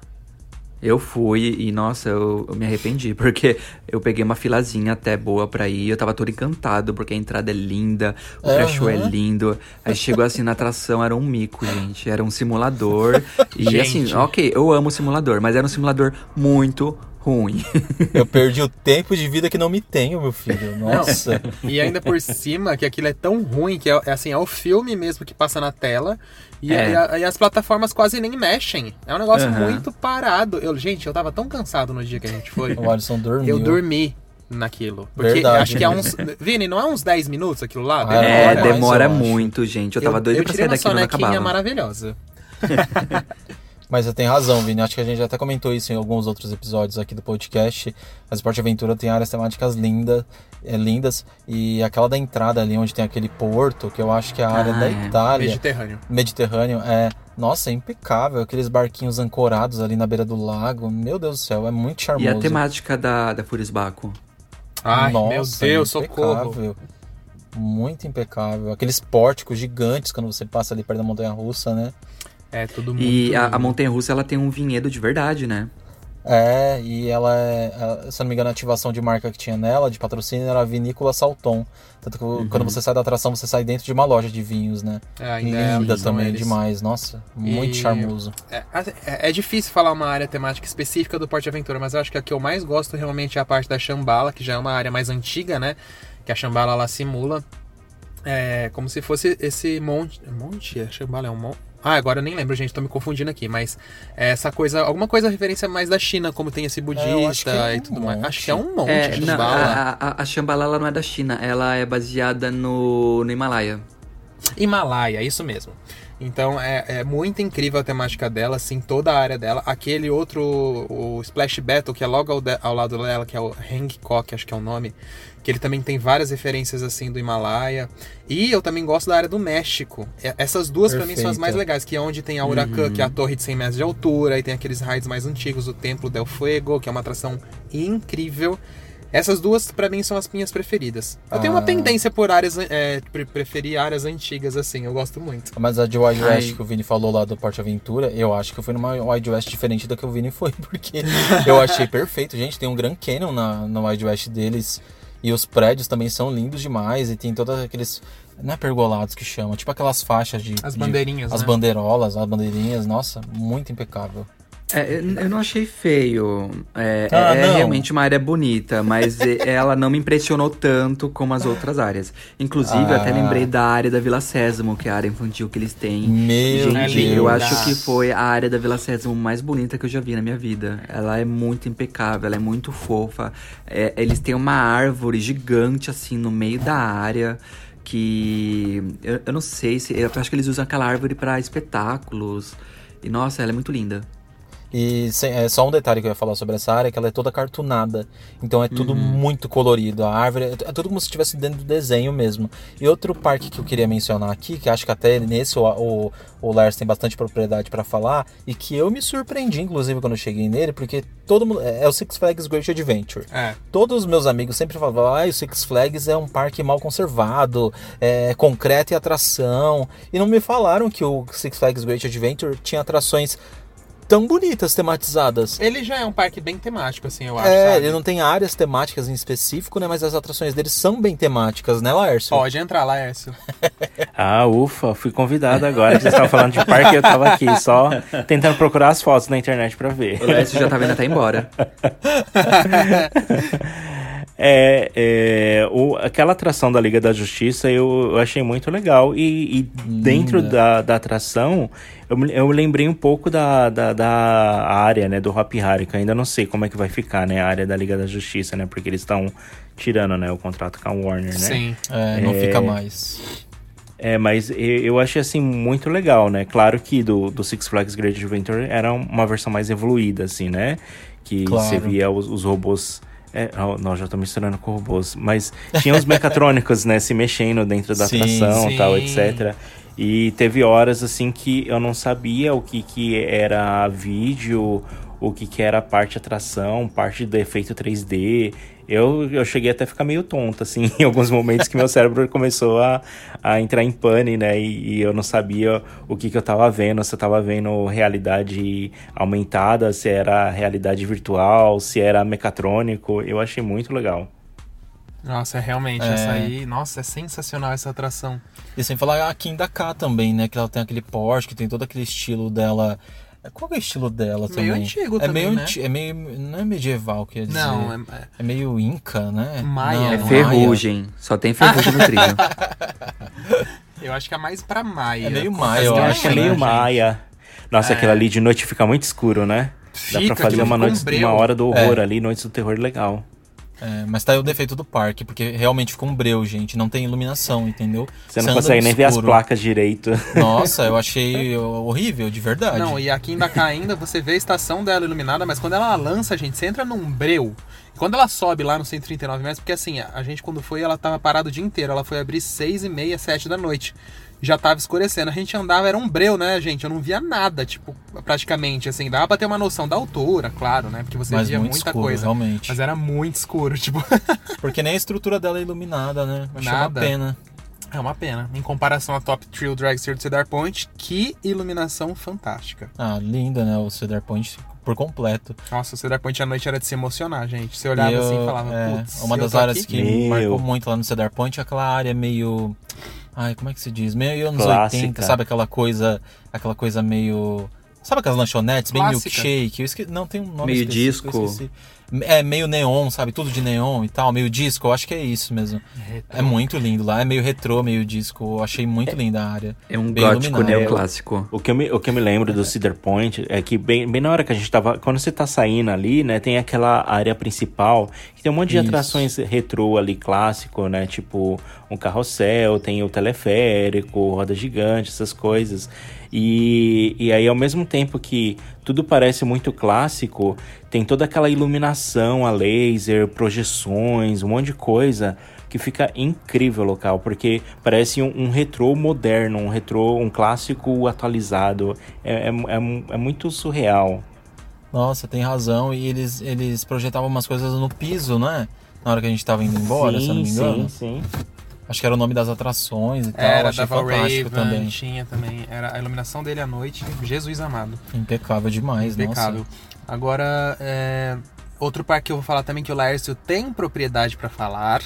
Speaker 6: Eu fui e, nossa, eu, eu me arrependi, (laughs) porque eu peguei uma filazinha até boa pra ir, eu tava todo encantado, porque a entrada é linda, o pré-show é
Speaker 3: Aham.
Speaker 6: lindo. Aí chegou assim na atração, era um mico, gente, era um simulador. E
Speaker 4: Gente.
Speaker 6: assim, ok, eu amo simulador, mas era um simulador muito ruim.
Speaker 3: Eu perdi o tempo de vida que não me tenho, meu filho. Nossa.
Speaker 4: E ainda por cima, que aquilo é tão ruim, que é, é assim, é o filme mesmo que passa na tela. E,
Speaker 6: É.
Speaker 4: e a- e as plataformas quase nem mexem. É um negócio
Speaker 6: Aham.
Speaker 4: muito parado. Eu, gente, eu tava tão cansado no dia que a gente foi. (laughs)
Speaker 3: O Alisson dormiu.
Speaker 4: Eu dormi naquilo. Porque
Speaker 3: Verdade.
Speaker 4: acho que é uns. Vini, não é uns 10 minutos aquilo lá?
Speaker 3: Ah,
Speaker 6: É,
Speaker 3: Demora,
Speaker 6: demora
Speaker 3: eu acho.
Speaker 6: muito, gente. Eu tava doido
Speaker 4: eu
Speaker 6: pra
Speaker 4: tirei
Speaker 6: sair
Speaker 4: uma
Speaker 6: daqui e não
Speaker 4: sonequinha
Speaker 6: acabava.
Speaker 4: maravilhosa. (laughs)
Speaker 3: Mas você tem razão, Vini. Acho que a gente até comentou isso em alguns outros episódios aqui do podcast. A Esporte Aventura tem áreas temáticas lindas, é, lindas. E aquela da entrada ali, onde tem aquele porto, que eu acho que é a área
Speaker 6: Ah,
Speaker 3: da
Speaker 6: é.
Speaker 3: Itália.
Speaker 4: Mediterrâneo.
Speaker 3: Mediterrâneo, é. Nossa, é impecável. Aqueles barquinhos ancorados ali na beira do lago. Meu Deus do céu, é muito charmoso.
Speaker 6: E a temática da, da Furisbaco?
Speaker 4: Ai, meu
Speaker 3: Nossa,
Speaker 4: Deus, socorro.
Speaker 3: impecável. Muito impecável. Aqueles pórticos gigantes quando você passa ali perto da montanha russa, né?
Speaker 4: É tudo muito.
Speaker 6: E a, a. Montanha Russa ela tem um vinhedo de verdade, né?
Speaker 3: É, e ela é, se eu não me engano, a ativação de marca que tinha nela, de patrocínio, era a Vinícola Salton. Tanto que
Speaker 4: Uhum.
Speaker 3: quando você sai da atração, você sai dentro de uma loja de vinhos, né?
Speaker 4: É, ainda é,
Speaker 3: Linda
Speaker 4: são
Speaker 3: também,
Speaker 4: eles.
Speaker 3: demais. Nossa, muito
Speaker 4: E-
Speaker 3: charmoso.
Speaker 4: É, é- é difícil falar uma área temática específica do Porte Aventura, mas eu acho que a que eu mais gosto realmente é a parte da Chambala, que já é uma área mais antiga, né? Que a Chambala ela simula é, como se fosse esse monte. Monte? A Chambala é um monte. Ah, agora eu nem lembro, gente, tô me confundindo aqui, mas é essa coisa, alguma coisa referência mais da China, como tem esse budista
Speaker 3: acho que é
Speaker 4: e
Speaker 3: um
Speaker 4: tudo mais.
Speaker 3: monte.
Speaker 4: Acho que é um monte,
Speaker 6: É,
Speaker 4: a
Speaker 6: não,
Speaker 4: Chambala.
Speaker 6: a, a, a Shambhala ela não é da China, ela é baseada no, no Himalaia.
Speaker 4: Himalaia, isso mesmo. Então é, é muito incrível a temática dela, assim, toda a área dela. Aquele outro, o Splash Battle, que é logo ao, de- ao lado dela, que é o Hancock, acho que é o nome, que ele também tem várias referências assim do Himalaia. E eu também gosto da área do México. É- Essas duas pra mim são as mais legais, que é onde tem a Huracan, que é a torre de 100 metros de altura, e tem aqueles raids mais antigos, o Templo del Fuego, que é uma atração incrível. Essas duas, pra mim, são as minhas preferidas. Eu tenho uma
Speaker 3: Ah.
Speaker 4: pendência por áreas, é, pre- preferir áreas antigas, assim, eu gosto muito.
Speaker 3: Mas a de Wild
Speaker 6: Ai.
Speaker 3: West que o Vini falou lá do Porte Aventura, eu acho que eu fui numa Wild West diferente da que o Vini foi, (laughs) porque eu achei perfeito. Gente, tem um Grand Canyon na, na Wild West deles. E os prédios também são lindos demais. E tem todos aqueles. Não é pergolados que chama, tipo aquelas faixas de.
Speaker 4: As
Speaker 3: de-
Speaker 4: bandeirinhas,
Speaker 3: as
Speaker 4: né?
Speaker 3: bandeirolas, as bandeirinhas. Nossa, muito impecável.
Speaker 6: É, eu, não achei feio. É,
Speaker 3: Ah,
Speaker 6: é realmente uma área bonita, mas (laughs) ela não me impressionou tanto como as outras áreas. Inclusive, eu até
Speaker 3: Ah.
Speaker 6: lembrei da área da Vila Sésamo, que é a área infantil que eles têm.
Speaker 3: Meu
Speaker 6: Gente,
Speaker 4: linda.
Speaker 6: eu acho que foi a área da Vila Sésamo mais bonita que eu já vi na minha vida. Ela é muito impecável, ela é muito fofa. É, eles têm uma árvore gigante, assim, no meio da área. Que eu, eu não sei se. Eu acho que eles usam aquela árvore pra espetáculos. E nossa, ela é muito linda.
Speaker 3: E sem- é, só um detalhe que eu ia falar sobre essa área, que ela é toda cartunada. Então é tudo muito colorido. A árvore é, é tudo como se estivesse dentro do desenho mesmo. E outro parque que eu queria mencionar aqui, que acho que até nesse o, o, o Lars tem bastante propriedade para falar, e que eu me surpreendi, inclusive, quando eu cheguei nele, porque todo mundo. É é o Six Flags Great Adventure.
Speaker 4: É.
Speaker 3: Todos os meus amigos sempre falavam, ah, o Six Flags é um parque mal conservado, é concreto e atração. E não me falaram que o Six Flags Great Adventure tinha atrações tão bonitas tematizadas.
Speaker 4: Ele já é um parque bem temático, assim, eu acho.
Speaker 3: É,
Speaker 4: sabe?
Speaker 3: ele não tem áreas temáticas em específico, né? Mas as atrações dele são bem temáticas, né, Laércio?
Speaker 4: Pode entrar, Laércio. (laughs)
Speaker 5: Ah, ufa, fui convidado agora. Vocês estavam falando de parque e eu tava aqui só tentando procurar as fotos na internet pra ver.
Speaker 6: O Lécio já tá vendo até embora. (laughs)
Speaker 5: É, é, o- aquela atração da Liga da Justiça eu, eu achei muito legal. E, e dentro da, da atração, eu, eu lembrei um pouco da, da, da área, né, do Hop Harry, que eu ainda não sei como é que vai ficar, né, a área da Liga da Justiça, né, porque eles estão tirando, né, o contrato com a Warner, né?
Speaker 4: Sim.
Speaker 3: É, não
Speaker 5: É.
Speaker 3: fica mais.
Speaker 5: É, mas eu achei assim muito legal, né? Claro que do, do Six Flags Great Adventure era uma versão mais evoluída, assim, né? Que
Speaker 3: Claro.
Speaker 5: você via os, os robôs. É, não, já tô misturando com robôs. Mas tinha os mecatrônicos, né? Se mexendo dentro da (laughs)
Speaker 3: Sim,
Speaker 5: atração e tal,
Speaker 4: sim.
Speaker 5: etc. E teve horas, assim, que eu não sabia o que, que era vídeo, o que, que era parte atração, parte do efeito 3D. Eu, eu cheguei até a ficar meio tonto, assim, (laughs) em alguns momentos que meu cérebro começou a, a entrar em pane, né? E, e eu não sabia o que, que eu tava vendo, se eu tava vendo realidade aumentada, se era realidade virtual, se era mecatrônico. Eu achei muito legal.
Speaker 4: Nossa, é realmente,
Speaker 3: É.
Speaker 4: essa aí. Nossa, é sensacional essa atração.
Speaker 3: E sem falar a Kim da K também, né? Que ela tem aquele Porsche, que tem todo aquele estilo dela. Qual que é o estilo dela também?
Speaker 4: Meio antigo
Speaker 3: é
Speaker 4: também,
Speaker 3: meio
Speaker 4: né?
Speaker 3: anti- É meio. Não é medieval, quer dizer.
Speaker 4: Não, é, é-
Speaker 3: É meio Inca, né?
Speaker 4: Maia,
Speaker 3: Não,
Speaker 6: É
Speaker 4: Maia.
Speaker 6: ferrugem. Só tem ferrugem no trilho. (laughs)
Speaker 4: eu acho que é mais pra Maia.
Speaker 3: É meio Maia, eu
Speaker 5: acho que é
Speaker 4: lembro,
Speaker 5: meio
Speaker 4: gente.
Speaker 5: maia. Nossa,
Speaker 4: É.
Speaker 5: aquilo ali de noite fica muito escuro, né? Dá
Speaker 4: Fica,
Speaker 5: pra fazer uma
Speaker 4: um
Speaker 5: noite, uma hora do horror
Speaker 3: É.
Speaker 5: ali, noites do terror legal.
Speaker 3: É, mas tá aí o defeito do parque, porque realmente ficou um breu, gente. Não tem iluminação, entendeu?
Speaker 5: Você não consegue nem ver as placas direito.
Speaker 3: Nossa, eu (laughs) achei horrível, de verdade.
Speaker 4: Não, e aqui em Dakar ainda você vê a estação dela iluminada, mas quando ela lança, gente, você entra num breu. E quando ela sobe lá no 139 metros, porque assim, a gente quando foi, ela tava parada o dia inteiro. Ela foi abrir 6 e meia, 7 da noite. Já tava escurecendo. A gente andava, era um breu, né, gente? Eu não via nada, tipo, praticamente, assim. Dava pra ter uma noção da altura, claro, né? Porque você
Speaker 3: Mas
Speaker 4: via
Speaker 3: muito
Speaker 4: muita
Speaker 3: escuro,
Speaker 4: coisa.
Speaker 3: realmente.
Speaker 4: Mas era muito escuro, (laughs) tipo.
Speaker 3: Porque nem a estrutura dela é iluminada, né? Achei uma
Speaker 4: Nada.
Speaker 3: pena.
Speaker 4: é uma pena. Em comparação à Top Thrill Dragster do Cedar Point, que iluminação fantástica.
Speaker 3: Ah, linda, né? O Cedar Point por completo.
Speaker 4: Nossa, o Cedar Point à noite era de se emocionar, gente. Você olhava
Speaker 3: E eu-
Speaker 4: assim e falava,
Speaker 3: é,
Speaker 4: putz,
Speaker 3: Uma das áreas
Speaker 4: aqui?
Speaker 3: que
Speaker 5: Meu.
Speaker 3: marcou muito lá no Cedar Point é aquela área meio. Ai, como é que se diz? Meio anos
Speaker 5: Clássica.
Speaker 3: 80, sabe? Aquela coisa. Aquela coisa meio. Sabe aquelas lanchonetes, bem
Speaker 4: Clássica.
Speaker 3: milkshake? Eu esque... Não, tem um nome
Speaker 6: Meio disco.
Speaker 3: É meio neon, sabe? Tudo de neon e tal, meio disco. Eu acho que é isso mesmo. É muito lindo lá. É meio retrô, meio disco. Eu achei muito linda a área.
Speaker 6: É um
Speaker 3: Bem
Speaker 6: gótico neoclássico.
Speaker 5: O que, eu me, o que eu me lembro do Cedar Point é que bem, bem na hora que a gente tava. Quando você tá saindo ali, né? Tem aquela área principal que tem um monte de
Speaker 3: Isso.
Speaker 5: atrações retrô ali, clássico, né? Tipo um carrossel, tem o teleférico, roda gigante, essas coisas. E, e aí, ao mesmo tempo que tudo parece muito clássico, tem toda aquela iluminação a laser, projeções, um monte de coisa que fica incrível o local, porque parece um, um retrô moderno, um retrô, um clássico atualizado. É, é, é, é muito surreal.
Speaker 3: Nossa, tem razão. E eles, eles projetavam umas coisas no piso, não é? Na hora que a gente tava indo embora, se eu não me engano.
Speaker 5: sim, sim.
Speaker 3: Acho que era o nome das atrações e tal.
Speaker 4: Era,
Speaker 3: Achei
Speaker 4: dava
Speaker 3: fantástico
Speaker 4: Raven,
Speaker 3: também.
Speaker 4: tinha também. Era a iluminação dele à noite, Jesus amado.
Speaker 3: Impecável demais,
Speaker 4: Impecável.
Speaker 3: nossa.
Speaker 4: Agora, é, outro parque que eu vou falar também que o Laércio tem propriedade pra falar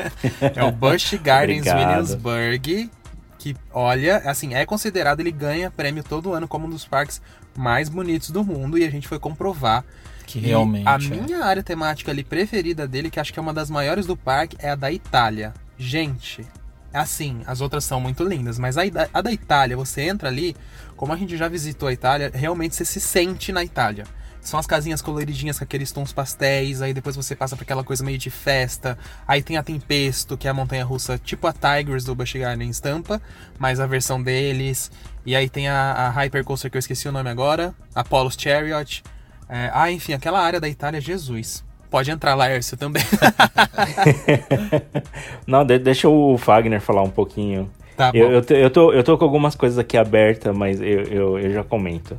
Speaker 4: (laughs) é o Busch (laughs) Gardens. Williamsburg. Que, olha, assim, é considerado, ele ganha prêmio todo ano como um dos parques mais bonitos do mundo e a gente foi comprovar.
Speaker 3: Que
Speaker 4: E
Speaker 3: realmente.
Speaker 4: A
Speaker 3: é.
Speaker 4: minha área temática ali preferida dele, que acho que é uma das maiores do parque, é a da Itália. Gente, assim, as outras são muito lindas, mas a, a da Itália, você entra ali, como a gente já visitou a Itália, realmente você se sente na Itália. São as casinhas coloridinhas com aqueles tons pastéis, aí depois você passa por aquela coisa meio de festa. Aí tem a Tempesto, que é a montanha russa tipo a Tigers do Busch Gardens Tampa, mas a versão deles. E aí tem a, a Hyper Coaster que eu esqueci o nome agora, Apollo's Chariot. É, ah, enfim, aquela área da Itália, Jesus. Pode entrar, Laércio, também. (laughs)
Speaker 5: Não, de- deixa o Fagner falar um pouquinho.
Speaker 4: tá bom.
Speaker 5: Eu, eu, tô- eu, tô, eu tô com algumas coisas aqui abertas, mas eu, eu, eu já comento.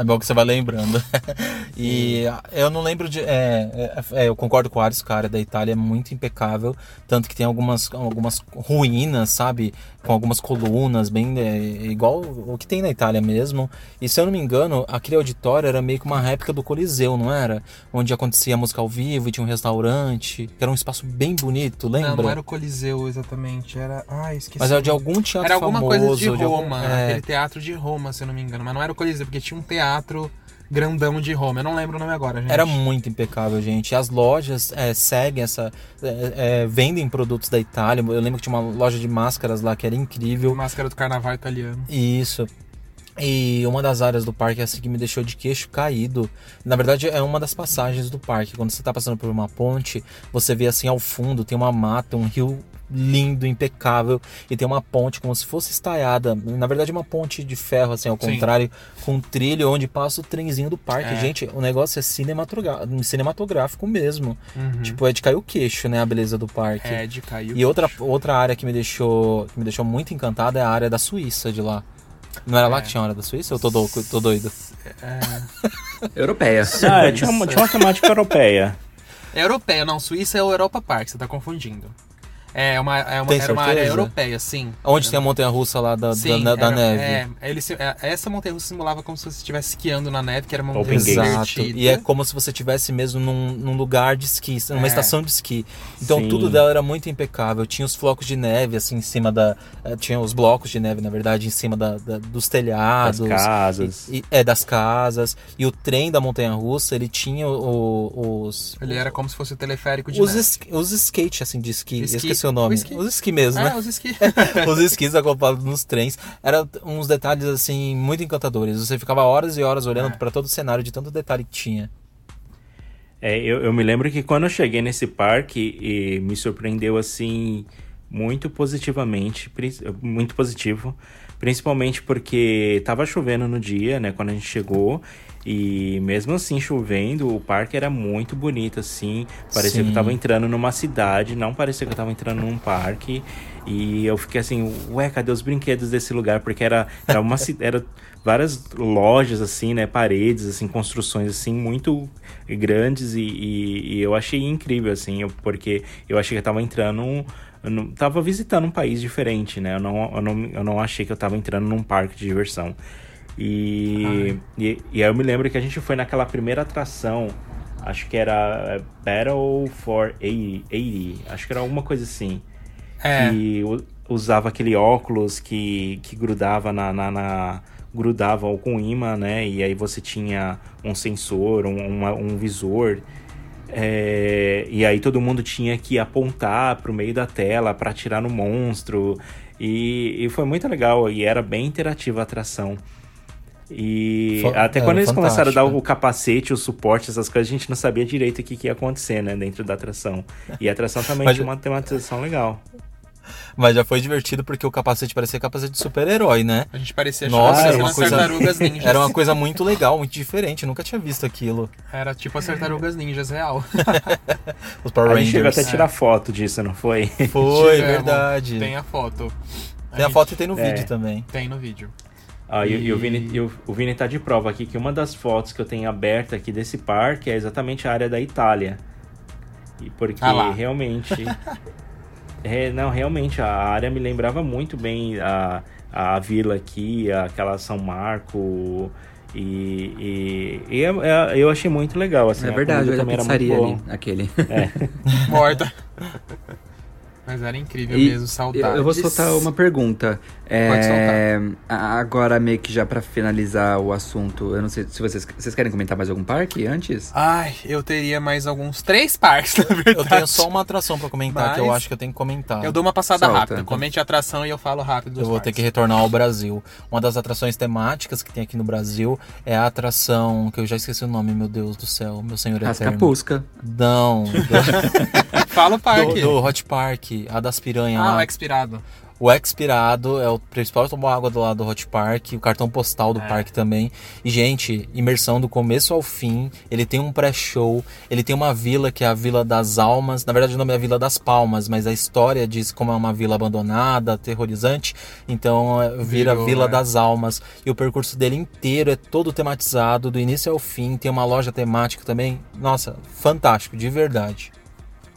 Speaker 3: É bom que você vai lembrando. (laughs) e eu não lembro de. É, é, é, eu concordo com o Ares, cara, da Itália é muito impecável. Tanto que tem algumas, algumas ruínas, sabe? Com algumas colunas, bem. é, igual o que tem na Itália mesmo. E se eu não me engano, aquele auditório era meio que uma réplica do Coliseu, não era? Onde acontecia música ao vivo e tinha um restaurante. Que era um espaço bem bonito, lembra?
Speaker 4: Não, não era o Coliseu exatamente, era. Ah, esqueci.
Speaker 3: Mas era de algum teatro
Speaker 4: Era alguma
Speaker 3: famoso.
Speaker 4: coisa de
Speaker 3: algum-
Speaker 4: Roma,
Speaker 3: é,
Speaker 4: aquele teatro de Roma, se eu não me engano. Mas não era o Coliseu, porque tinha um teatro grandão de Roma. Eu não lembro o nome agora, gente.
Speaker 3: Era muito impecável, gente. As lojas é, seguem essa. é, é, vendem produtos da Itália. Eu lembro que tinha uma loja de máscaras lá que era incrível.
Speaker 4: Máscara do carnaval italiano.
Speaker 3: Isso. E uma das áreas do parque assim que me deixou de queixo caído. Na verdade, é uma das passagens do parque. Quando você tá passando por uma ponte, você vê assim ao fundo, tem uma mata, um rio lindo, impecável, e tem uma ponte como se fosse estaiada. Na verdade, uma ponte de ferro, assim, ao
Speaker 4: Sim.
Speaker 3: contrário, com um trilho onde passa o trenzinho do parque.
Speaker 4: É.
Speaker 3: Gente, o negócio é cinematográfico mesmo.
Speaker 4: Uhum.
Speaker 3: Tipo, é de cair o queixo, né? A beleza do parque.
Speaker 4: É, de caiu.
Speaker 3: E outra, outra área que me deixou que me deixou muito encantada é a área da Suíça de lá. Não era lá
Speaker 4: É.
Speaker 3: que tinha a área da Suíça? Eu tô, do, tô doido. (laughs)
Speaker 6: Europeia.
Speaker 5: Ah, é, tinha, uma, tinha uma temática europeia.
Speaker 4: É europeia, não. Suíça é o Europa Park, você tá confundindo. É uma, é uma, era uma área europeia, sim.
Speaker 3: Onde tem a montanha russa lá da,
Speaker 4: Sim,
Speaker 3: da, da
Speaker 4: era-
Speaker 3: neve.
Speaker 4: É, ele, é, essa montanha russa simulava como se você estivesse esquiando na neve, que era uma montanha.
Speaker 3: Exato. E é como se você estivesse mesmo num, num lugar de esqui, numa
Speaker 4: É.
Speaker 3: estação de esqui. Então
Speaker 5: Sim.
Speaker 3: tudo dela era muito impecável. Tinha os flocos de neve, assim, em cima da. eh, Tinha os blocos de neve, na verdade, em cima da, da- dos telhados.
Speaker 5: Das casas.
Speaker 3: E- e- é, das casas. E o trem da montanha russa, ele tinha o- os.
Speaker 4: Ele era como se fosse o teleférico de
Speaker 3: Os,
Speaker 4: neve.
Speaker 3: es, os skate, assim, de esqui.
Speaker 4: Esqui.
Speaker 3: Esqueci o nome.
Speaker 4: O esqui.
Speaker 3: Os esqui mesmo,
Speaker 4: É,
Speaker 3: né?
Speaker 4: os esqui. (laughs)
Speaker 3: os esquis acoplados nos trens. Eram uns detalhes, assim, muito encantadores. Você ficava horas e horas olhando
Speaker 4: É.
Speaker 3: pra todo o cenário de tanto detalhe que tinha.
Speaker 5: É, eu, eu me lembro que quando eu cheguei nesse parque, e me surpreendeu assim muito positivamente, muito positivo, principalmente porque tava chovendo no dia, né, quando a gente chegou, e mesmo assim chovendo, o parque era muito bonito assim, parecia que
Speaker 3: Sim.
Speaker 5: eu tava entrando numa cidade, não parecia que eu tava entrando num parque, e eu fiquei assim, ué, cadê os brinquedos desse lugar? Porque era era uma era várias lojas assim, né, paredes assim, construções assim muito grandes e, e- e eu achei incrível assim, porque eu achei que eu tava entrando eu não, tava visitando um país diferente, né? Eu não, eu, não, eu não achei que eu tava entrando num parque de diversão. E, e, e aí eu me lembro que a gente foi naquela primeira atração, acho que era é, Battle for 80, 80 acho que era alguma coisa assim.
Speaker 4: É.
Speaker 5: Que usava aquele óculos que, que grudava na, na, na- grudava com imã, né? E aí você tinha um sensor, um, uma- um visor. É, e aí todo mundo tinha que apontar pro meio da tela para atirar no monstro. E, e foi muito legal. E era bem interativa a atração. E
Speaker 3: Fa-
Speaker 5: até
Speaker 3: era
Speaker 5: quando eles começaram a dar o capacete, o suporte, essas coisas, a gente não sabia direito o que, que ia acontecer, né? Dentro da atração. E a atração também
Speaker 3: Mas-
Speaker 5: tinha uma tematização legal.
Speaker 3: Mas já foi divertido porque o capacete parecia capacete de super-herói, né?
Speaker 4: A gente parecia
Speaker 3: Nossa, era uma
Speaker 4: as
Speaker 3: coisa-
Speaker 4: tartarugas (laughs) ninjas.
Speaker 3: Era uma coisa muito legal, muito diferente. Nunca tinha visto aquilo.
Speaker 4: Era tipo as tartarugas ninjas real. (laughs)
Speaker 3: Os Power
Speaker 5: A gente chegou
Speaker 3: Rangers.
Speaker 5: até a tirar foto disso, não foi?
Speaker 3: Foi,
Speaker 4: Tivemos.
Speaker 3: verdade.
Speaker 4: Tem a foto.
Speaker 3: Tem a
Speaker 4: gente-
Speaker 3: foto e tem no
Speaker 5: É.
Speaker 3: vídeo também.
Speaker 4: Tem no vídeo.
Speaker 5: Ah, e, e o, Vini, e o, o Vini tá de prova aqui que uma das fotos que eu tenho aberta aqui desse parque é exatamente a área da Itália. E porque
Speaker 4: Ah
Speaker 5: realmente. (laughs) é, não, realmente, a área me lembrava muito bem a, a vila aqui, aquela São Marco. E, e, e é- é- eu achei muito legal. Assim,
Speaker 6: É verdade, a
Speaker 5: também era muito
Speaker 6: ali,
Speaker 5: boa.
Speaker 6: aquele. (laughs)
Speaker 4: Morta. (laughs) Mas era incrível
Speaker 6: E
Speaker 4: mesmo, saudades.
Speaker 6: Eu, vou soltar uma pergunta. É,
Speaker 4: Pode
Speaker 6: a- Agora, meio que já pra finalizar o assunto, eu não sei se vocês, vocês querem comentar mais algum parque antes?
Speaker 4: Ai, eu teria mais alguns três parques, (laughs) na verdade.
Speaker 3: Eu tenho só uma atração pra comentar que eu
Speaker 4: Mas-
Speaker 3: acho que eu tenho que comentar.
Speaker 4: Eu dou uma passada
Speaker 6: Solta,
Speaker 4: rápida.
Speaker 6: então.
Speaker 4: Comente a atração e eu falo rápido dos
Speaker 3: Eu vou ter
Speaker 4: parques.
Speaker 3: que retornar ao Brasil. Uma das atrações temáticas que tem aqui no Brasil é a atração que eu já esqueci o nome, meu Deus do céu, meu senhor eterno.
Speaker 6: Rascapusca.
Speaker 3: Não, (laughs) (laughs)
Speaker 4: Fala o
Speaker 3: do,
Speaker 4: parque.
Speaker 3: do Hot Park, a das piranhas
Speaker 4: Ah,
Speaker 3: lá.
Speaker 4: o expirado.
Speaker 3: O expirado é o principal tomar água do lado do Hot Park, o cartão postal
Speaker 4: É.
Speaker 3: do parque também. E, gente, imersão do começo ao fim. Ele tem um pré-show, ele tem uma vila que é a Vila das Almas. Na verdade, o nome é a Vila das Palmas, mas a história diz como é uma vila abandonada, aterrorizante. Então, é, vira
Speaker 4: Virou,
Speaker 3: Vila
Speaker 4: é.
Speaker 3: das Almas. E o percurso dele inteiro é todo tematizado, do início ao fim. Tem uma loja temática também. Nossa, fantástico, de verdade.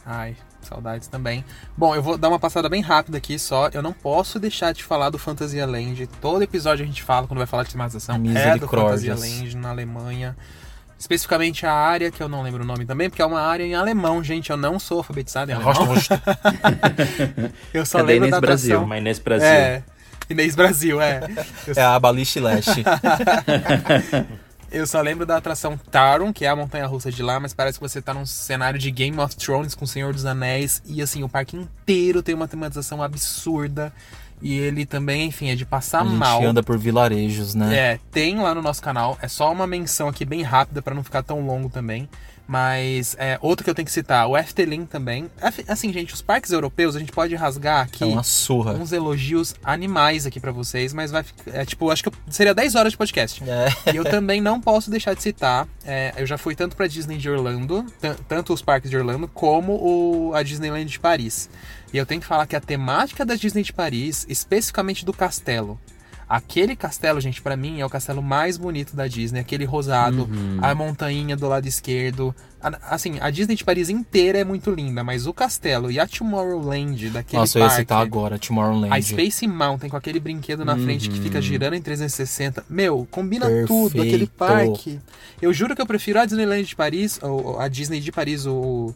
Speaker 4: Ai, saudades também. Bom, eu vou dar uma passada bem rápida aqui só. Eu não posso deixar de falar do Fantasia Land. Todo episódio a gente fala, quando vai falar de tematização, é do. Fantasia Land na Alemanha. Especificamente a área, que eu não lembro o nome também, porque é uma área em alemão, gente. Eu não sou alfabetizado em alemão. (laughs) Eu só
Speaker 6: Cadê
Speaker 4: lembro
Speaker 6: Inês
Speaker 4: da
Speaker 6: Brasil?
Speaker 4: atração.
Speaker 5: Mas nesse Brasil.
Speaker 4: É, Inês Brasil, é. Eu
Speaker 3: É a Baliche Leste. (laughs)
Speaker 4: Eu só lembro da atração Taron, que é a montanha russa de lá, mas parece que você tá num cenário de Game of Thrones com o Senhor dos Anéis. E assim, o parque inteiro tem uma tematização absurda. E ele também, enfim, é de passar
Speaker 3: A gente
Speaker 4: mal.
Speaker 3: anda por vilarejos, né?
Speaker 4: É, tem lá no nosso canal. É só uma menção aqui bem rápida pra não ficar tão longo também. Mas é, outro que eu tenho que citar, o Efteling também. Assim, gente, os parques europeus a gente pode rasgar aqui
Speaker 3: É uma surra.
Speaker 4: uns elogios animais aqui pra vocês, mas vai ficar. É, tipo, acho que seria 10 horas de podcast.
Speaker 3: É.
Speaker 4: E eu também não posso deixar de citar. é, eu já fui tanto pra Disney de Orlando, tan- tanto os parques de Orlando, como o, a Disneyland de Paris. E eu tenho que falar que a temática da Disney de Paris, especificamente do castelo. Aquele castelo, gente, pra mim é o castelo mais bonito da Disney. Aquele rosado,
Speaker 3: Uhum.
Speaker 4: a montanha do lado esquerdo. A- assim, a Disney de Paris inteira é muito linda, mas o castelo e a Tomorrowland daquele
Speaker 3: Nossa, eu ia
Speaker 4: parque...
Speaker 3: citar agora, Tomorrowland.
Speaker 4: A Space Mountain com aquele brinquedo na frente que fica girando em 360. Meu, combina tudo, aquele
Speaker 3: Perfeito.
Speaker 4: parque. Eu juro que eu prefiro a Disneyland de Paris, ou a Disney de Paris, o,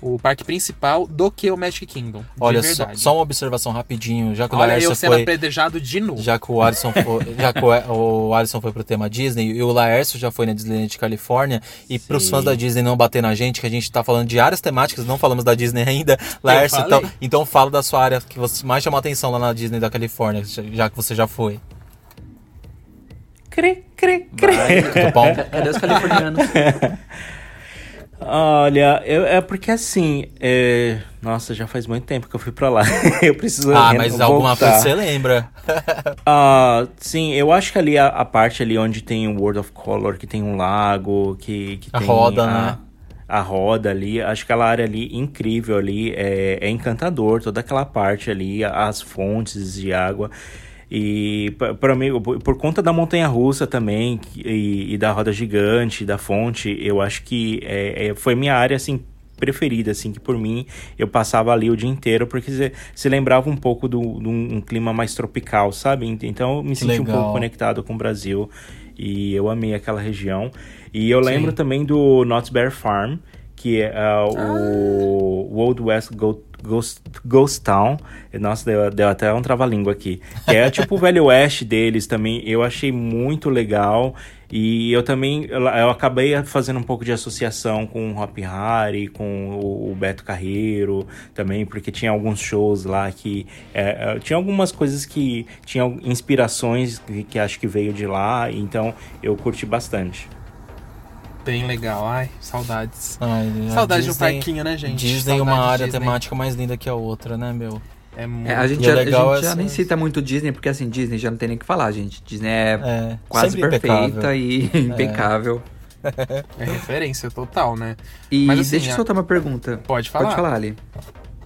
Speaker 4: o parque principal, do que o Magic Kingdom. De
Speaker 3: Olha, só,
Speaker 4: verdade.
Speaker 3: só uma observação rapidinho, já que o
Speaker 4: Olha
Speaker 3: Laércio
Speaker 4: eu sendo
Speaker 3: foi...
Speaker 4: apedrejado de novo.
Speaker 3: Já que o Alisson foi, (laughs) já que o, o Alisson foi pro tema Disney e o Laércio já foi na Disneyland de Califórnia e pros fãs da Disney não bater na gente, que a gente tá falando de áreas temáticas, não falamos da Disney ainda. Laércio, então, então fala da sua área que você mais chamou atenção lá na Disney da Califórnia, já que você já foi.
Speaker 5: Cri, cri, cri.
Speaker 6: Vai.
Speaker 3: Tudo bom? (laughs)
Speaker 5: Olha, eu- é porque assim, é, nossa, já faz muito tempo que eu fui pra lá. (laughs) eu preciso
Speaker 3: Ah, mas alguma
Speaker 5: voltar.
Speaker 3: coisa você lembra. (laughs)
Speaker 5: Ah, sim, eu acho que ali a, a parte ali onde tem o World of Color, que tem um lago, que, que
Speaker 3: A
Speaker 5: tem
Speaker 3: roda,
Speaker 5: a,
Speaker 3: né?
Speaker 5: A roda ali, acho que aquela área ali incrível ali, é, é encantador, toda aquela parte ali, as fontes de água. E pa- pra mim, por, conta da montanha russa também, e, e da roda gigante, da fonte, eu acho que é, é- foi minha área assim preferida, assim, que por mim eu passava ali o dia inteiro, porque se, se lembrava um pouco do, de um, um clima mais tropical, sabe? Então eu me senti um
Speaker 3: legal.
Speaker 5: pouco conectado com o Brasil e eu amei aquela região. E eu
Speaker 4: Sim.
Speaker 5: lembro também do Knott's Bear Farm, que é ah, o Old West Go- Ghost, Ghost Town. Nossa, deu, deu até um trava-língua aqui. Que é tipo o Velho Oeste deles também. Eu achei muito legal. E eu também, eu acabei fazendo um pouco de associação com o Hop Harry, com o, o Beto Carreiro também, porque tinha alguns shows lá que... é, é, tinha algumas coisas que tinham inspirações que, que acho que veio de lá, então eu curti bastante.
Speaker 4: Bem legal. Ai, saudades.
Speaker 3: Ai, a
Speaker 4: Saudade de um
Speaker 3: Disney-
Speaker 4: parquinho, né, gente?
Speaker 3: Disney é uma área
Speaker 4: Disney.
Speaker 3: temática mais linda que a outra, né, meu?
Speaker 4: É muito...
Speaker 6: É, a gente,
Speaker 3: é
Speaker 6: já, a
Speaker 3: legal
Speaker 6: gente já nem cita muito Disney, porque assim, Disney já não tem nem o que falar, gente. Disney é,
Speaker 3: É,
Speaker 6: quase perfeita
Speaker 3: impecável.
Speaker 6: e (laughs) (laughs) impecável.
Speaker 4: É referência total, né?
Speaker 6: E
Speaker 4: Mas assim,
Speaker 6: deixa eu
Speaker 4: a-
Speaker 6: soltar uma pergunta.
Speaker 4: Pode falar.
Speaker 6: Pode falar, Ali.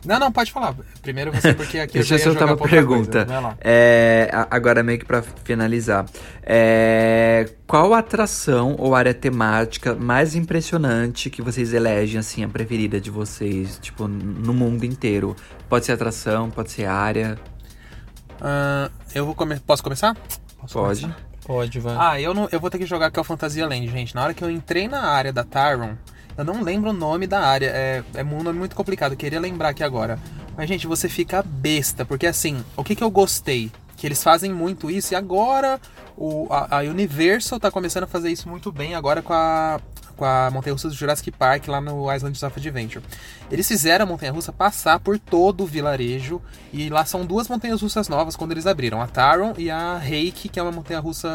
Speaker 4: Não, não, pode falar. Primeiro você, porque aqui (laughs)
Speaker 6: Deixa eu
Speaker 4: eu já
Speaker 6: soltar uma pergunta. É, a- agora, meio que pra finalizar. É, qual a atração ou área temática mais impressionante que vocês elegem, assim, a preferida de vocês, tipo, no mundo inteiro? Pode ser atração, pode ser área.
Speaker 4: Ah, eu vou come... Posso começar? Posso
Speaker 6: Pode.
Speaker 4: começar?
Speaker 3: Pode, vai.
Speaker 4: Ah, eu, não, eu vou ter que jogar aqui o Fantasia Land, gente. Na hora que eu entrei na área da Tyron, eu não lembro o nome da área. É, é um nome muito complicado, queria lembrar aqui agora. Mas, gente, você fica besta, porque assim, o que, que eu gostei? Que eles fazem muito isso e agora o, a, a Universal tá começando a fazer isso muito bem agora com a, com a Montanha Russa do Jurassic Park lá no Island of Adventure. Eles fizeram a Montanha Russa passar por todo o vilarejo e lá são duas montanhas russas novas quando eles abriram, a Taron e a Reiki, que é uma montanha russa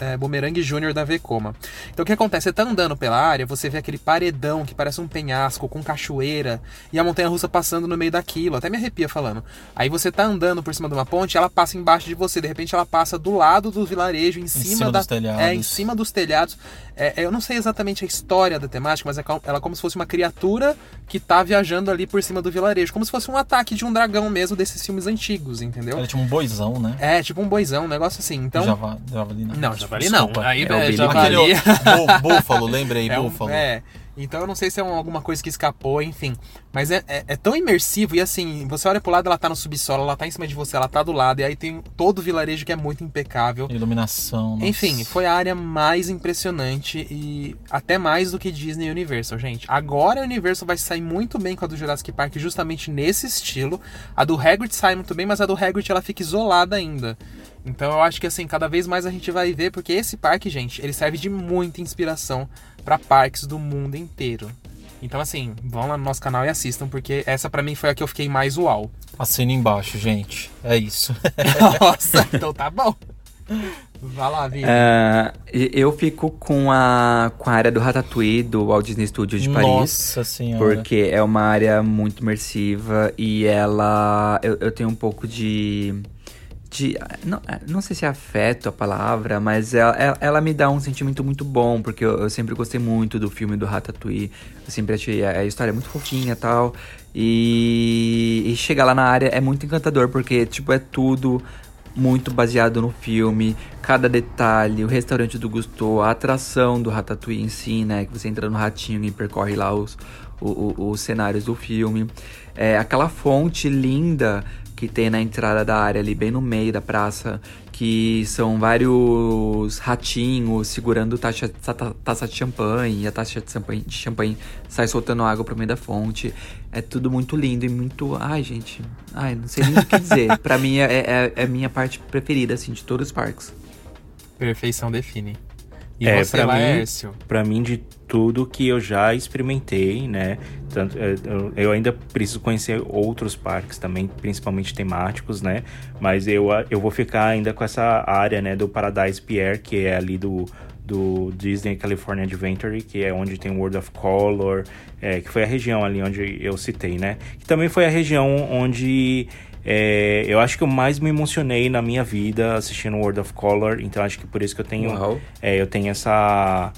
Speaker 4: é, Boomerang Júnior da Vekoma. Então o que acontece? Você tá andando pela área, você vê aquele paredão que parece um penhasco com cachoeira e a montanha russa passando no meio daquilo, até me arrepia falando. Aí você tá andando por cima de uma ponte, ela passa embaixo de você, de repente ela passa do lado do vilarejo, em, cima,
Speaker 3: cima
Speaker 4: da,
Speaker 3: dos telhados.
Speaker 4: É, em cima dos telhados. É, eu não sei exatamente a história da temática, mas é ela é como se fosse uma criatura que tá viajando ali por cima do vilarejo, como se fosse um ataque de um dragão mesmo desses filmes antigos, entendeu?
Speaker 3: Era tipo um boizão, né?
Speaker 4: É, tipo um boizão, um negócio assim. Então,
Speaker 3: Java, javali não.
Speaker 4: não, javali não. Aí
Speaker 6: É
Speaker 4: é, javali.
Speaker 3: Aquele (laughs) bú- búfalo, lembrei,
Speaker 4: É, um-
Speaker 3: búfalo.
Speaker 4: é. Então eu não sei se é um- alguma coisa que escapou, enfim. Mas é, é, é tão imersivo e assim, você olha pro lado, ela tá no subsolo, ela tá em cima de você, ela tá do lado, e aí tem todo o vilarejo que é muito impecável.
Speaker 3: Iluminação. nossa.
Speaker 4: Enfim, foi a área mais impressionante e até mais do que Disney e Universal, gente. Agora a Universal vai sair muito bem com a do Jurassic Park justamente nesse estilo. A do Hagrid sai muito bem, mas a do Hagrid ela fica isolada ainda. Então eu acho que assim, cada vez mais a gente vai ver, porque esse parque, gente, ele serve de muita inspiração para parques do mundo inteiro. Então assim, vão lá no nosso canal e assistam, porque essa pra mim foi a que eu fiquei mais uau.
Speaker 3: Assina embaixo, gente. É isso. (laughs) (laughs)
Speaker 4: Nossa, então tá bom. Vai lá, Vini.
Speaker 6: É, e- eu fico com a, com a área do Ratatouille, do Walt Disney Studios de Paris.
Speaker 3: Nossa senhora.
Speaker 6: Porque é uma área muito imersiva e ela. Eu, eu tenho um pouco de. De não, não sei se é afeto a palavra, mas ela, ela- ela me dá um sentimento muito bom, porque eu, eu sempre gostei muito do filme do Ratatouille. Eu sempre achei a, a história muito fofinha e tal. E, chegar lá na área é muito encantador, porque, tipo, é tudo muito baseado no filme, cada detalhe, o restaurante do Gusto, a atração do Ratatouille em si, né? Que você entra no ratinho e percorre lá os, o- o- os cenários do filme. É, aquela fonte linda que tem na entrada da área ali, bem no meio da praça, que são vários ratinhos segurando taça, ta- taça de champanhe, e a taça de champanhe, de champanhe sai soltando água pro meio da fonte. É tudo muito lindo e muito. Ai, gente. Ai, não sei nem o que dizer. (laughs) pra mim é, é, é a minha parte preferida, assim, de todos os parques.
Speaker 4: Perfeição define. E
Speaker 5: É,
Speaker 4: você,
Speaker 5: pra mim-? Pra mim, de tudo que eu já experimentei, né? Tanto, é, eu, eu ainda preciso conhecer outros parques também, principalmente temáticos, né? Mas eu, eu vou ficar ainda com essa área, né, do Paradise Pier, que é ali do, do Disney California Adventure, que é onde tem World of Color, é, que foi a região ali onde eu citei, né? Que também foi a região onde é, eu acho que eu mais me emocionei na minha vida assistindo World of Color, então acho que por isso que eu tenho, é, eu tenho essa,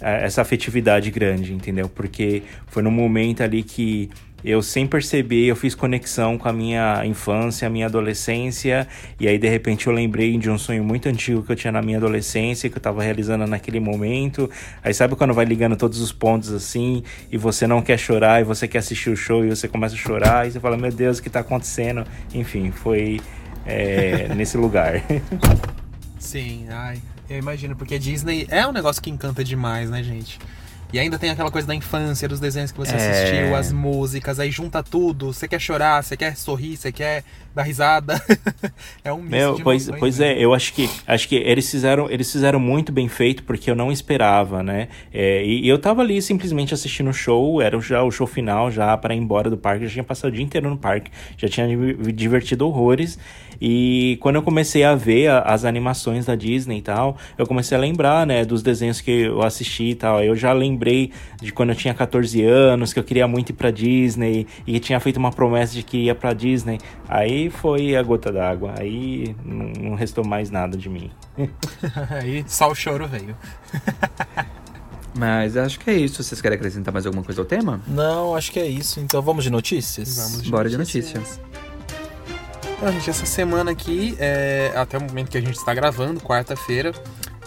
Speaker 5: essa afetividade grande, entendeu? Porque foi num momento ali que eu sem perceber, eu fiz conexão com a minha infância, a minha adolescência, e aí de repente eu lembrei de um sonho muito antigo que eu tinha na minha adolescência, que eu tava realizando naquele momento. Aí sabe quando vai ligando todos os pontos assim, e você não quer chorar, e você quer assistir o show, e você começa a chorar, e você fala, meu Deus, o que tá acontecendo? Enfim, foi é, (laughs) nesse lugar.
Speaker 4: Sim, ai, eu imagino, porque Disney é um negócio que encanta demais, né, gente? E ainda tem aquela coisa da infância, dos desenhos que você é... assistiu, as músicas, aí junta tudo. Você quer chorar, você quer sorrir, você quer dar risada. (laughs) é um misto
Speaker 5: Meu, pois,
Speaker 4: emoções,
Speaker 5: pois
Speaker 4: né?
Speaker 5: é, eu acho que acho que eles fizeram eles fizeram muito bem feito porque eu não esperava, né? É, e, e eu tava ali simplesmente assistindo o show, era já o show final já para ir embora do parque, já tinha passado o dia inteiro no parque, já tinha me divertido horrores. E quando eu comecei a ver a, as animações da Disney e tal, eu comecei a lembrar, né, dos desenhos que eu assisti e tal. Eu já lembrei de quando eu tinha 14 anos, que eu queria muito ir pra Disney e tinha feito uma promessa de que ia pra Disney. Aí foi a gota d'água. Aí não, não restou mais nada de mim. (laughs)
Speaker 4: aí só o choro veio. (laughs)
Speaker 6: Mas acho que é isso. Vocês querem acrescentar mais alguma coisa ao tema?
Speaker 3: Não, acho que é isso. Então vamos de notícias?
Speaker 4: Vamos
Speaker 6: Bora de notícias.
Speaker 4: Então, gente, essa semana aqui, é, até o momento que a gente está gravando, quarta-feira,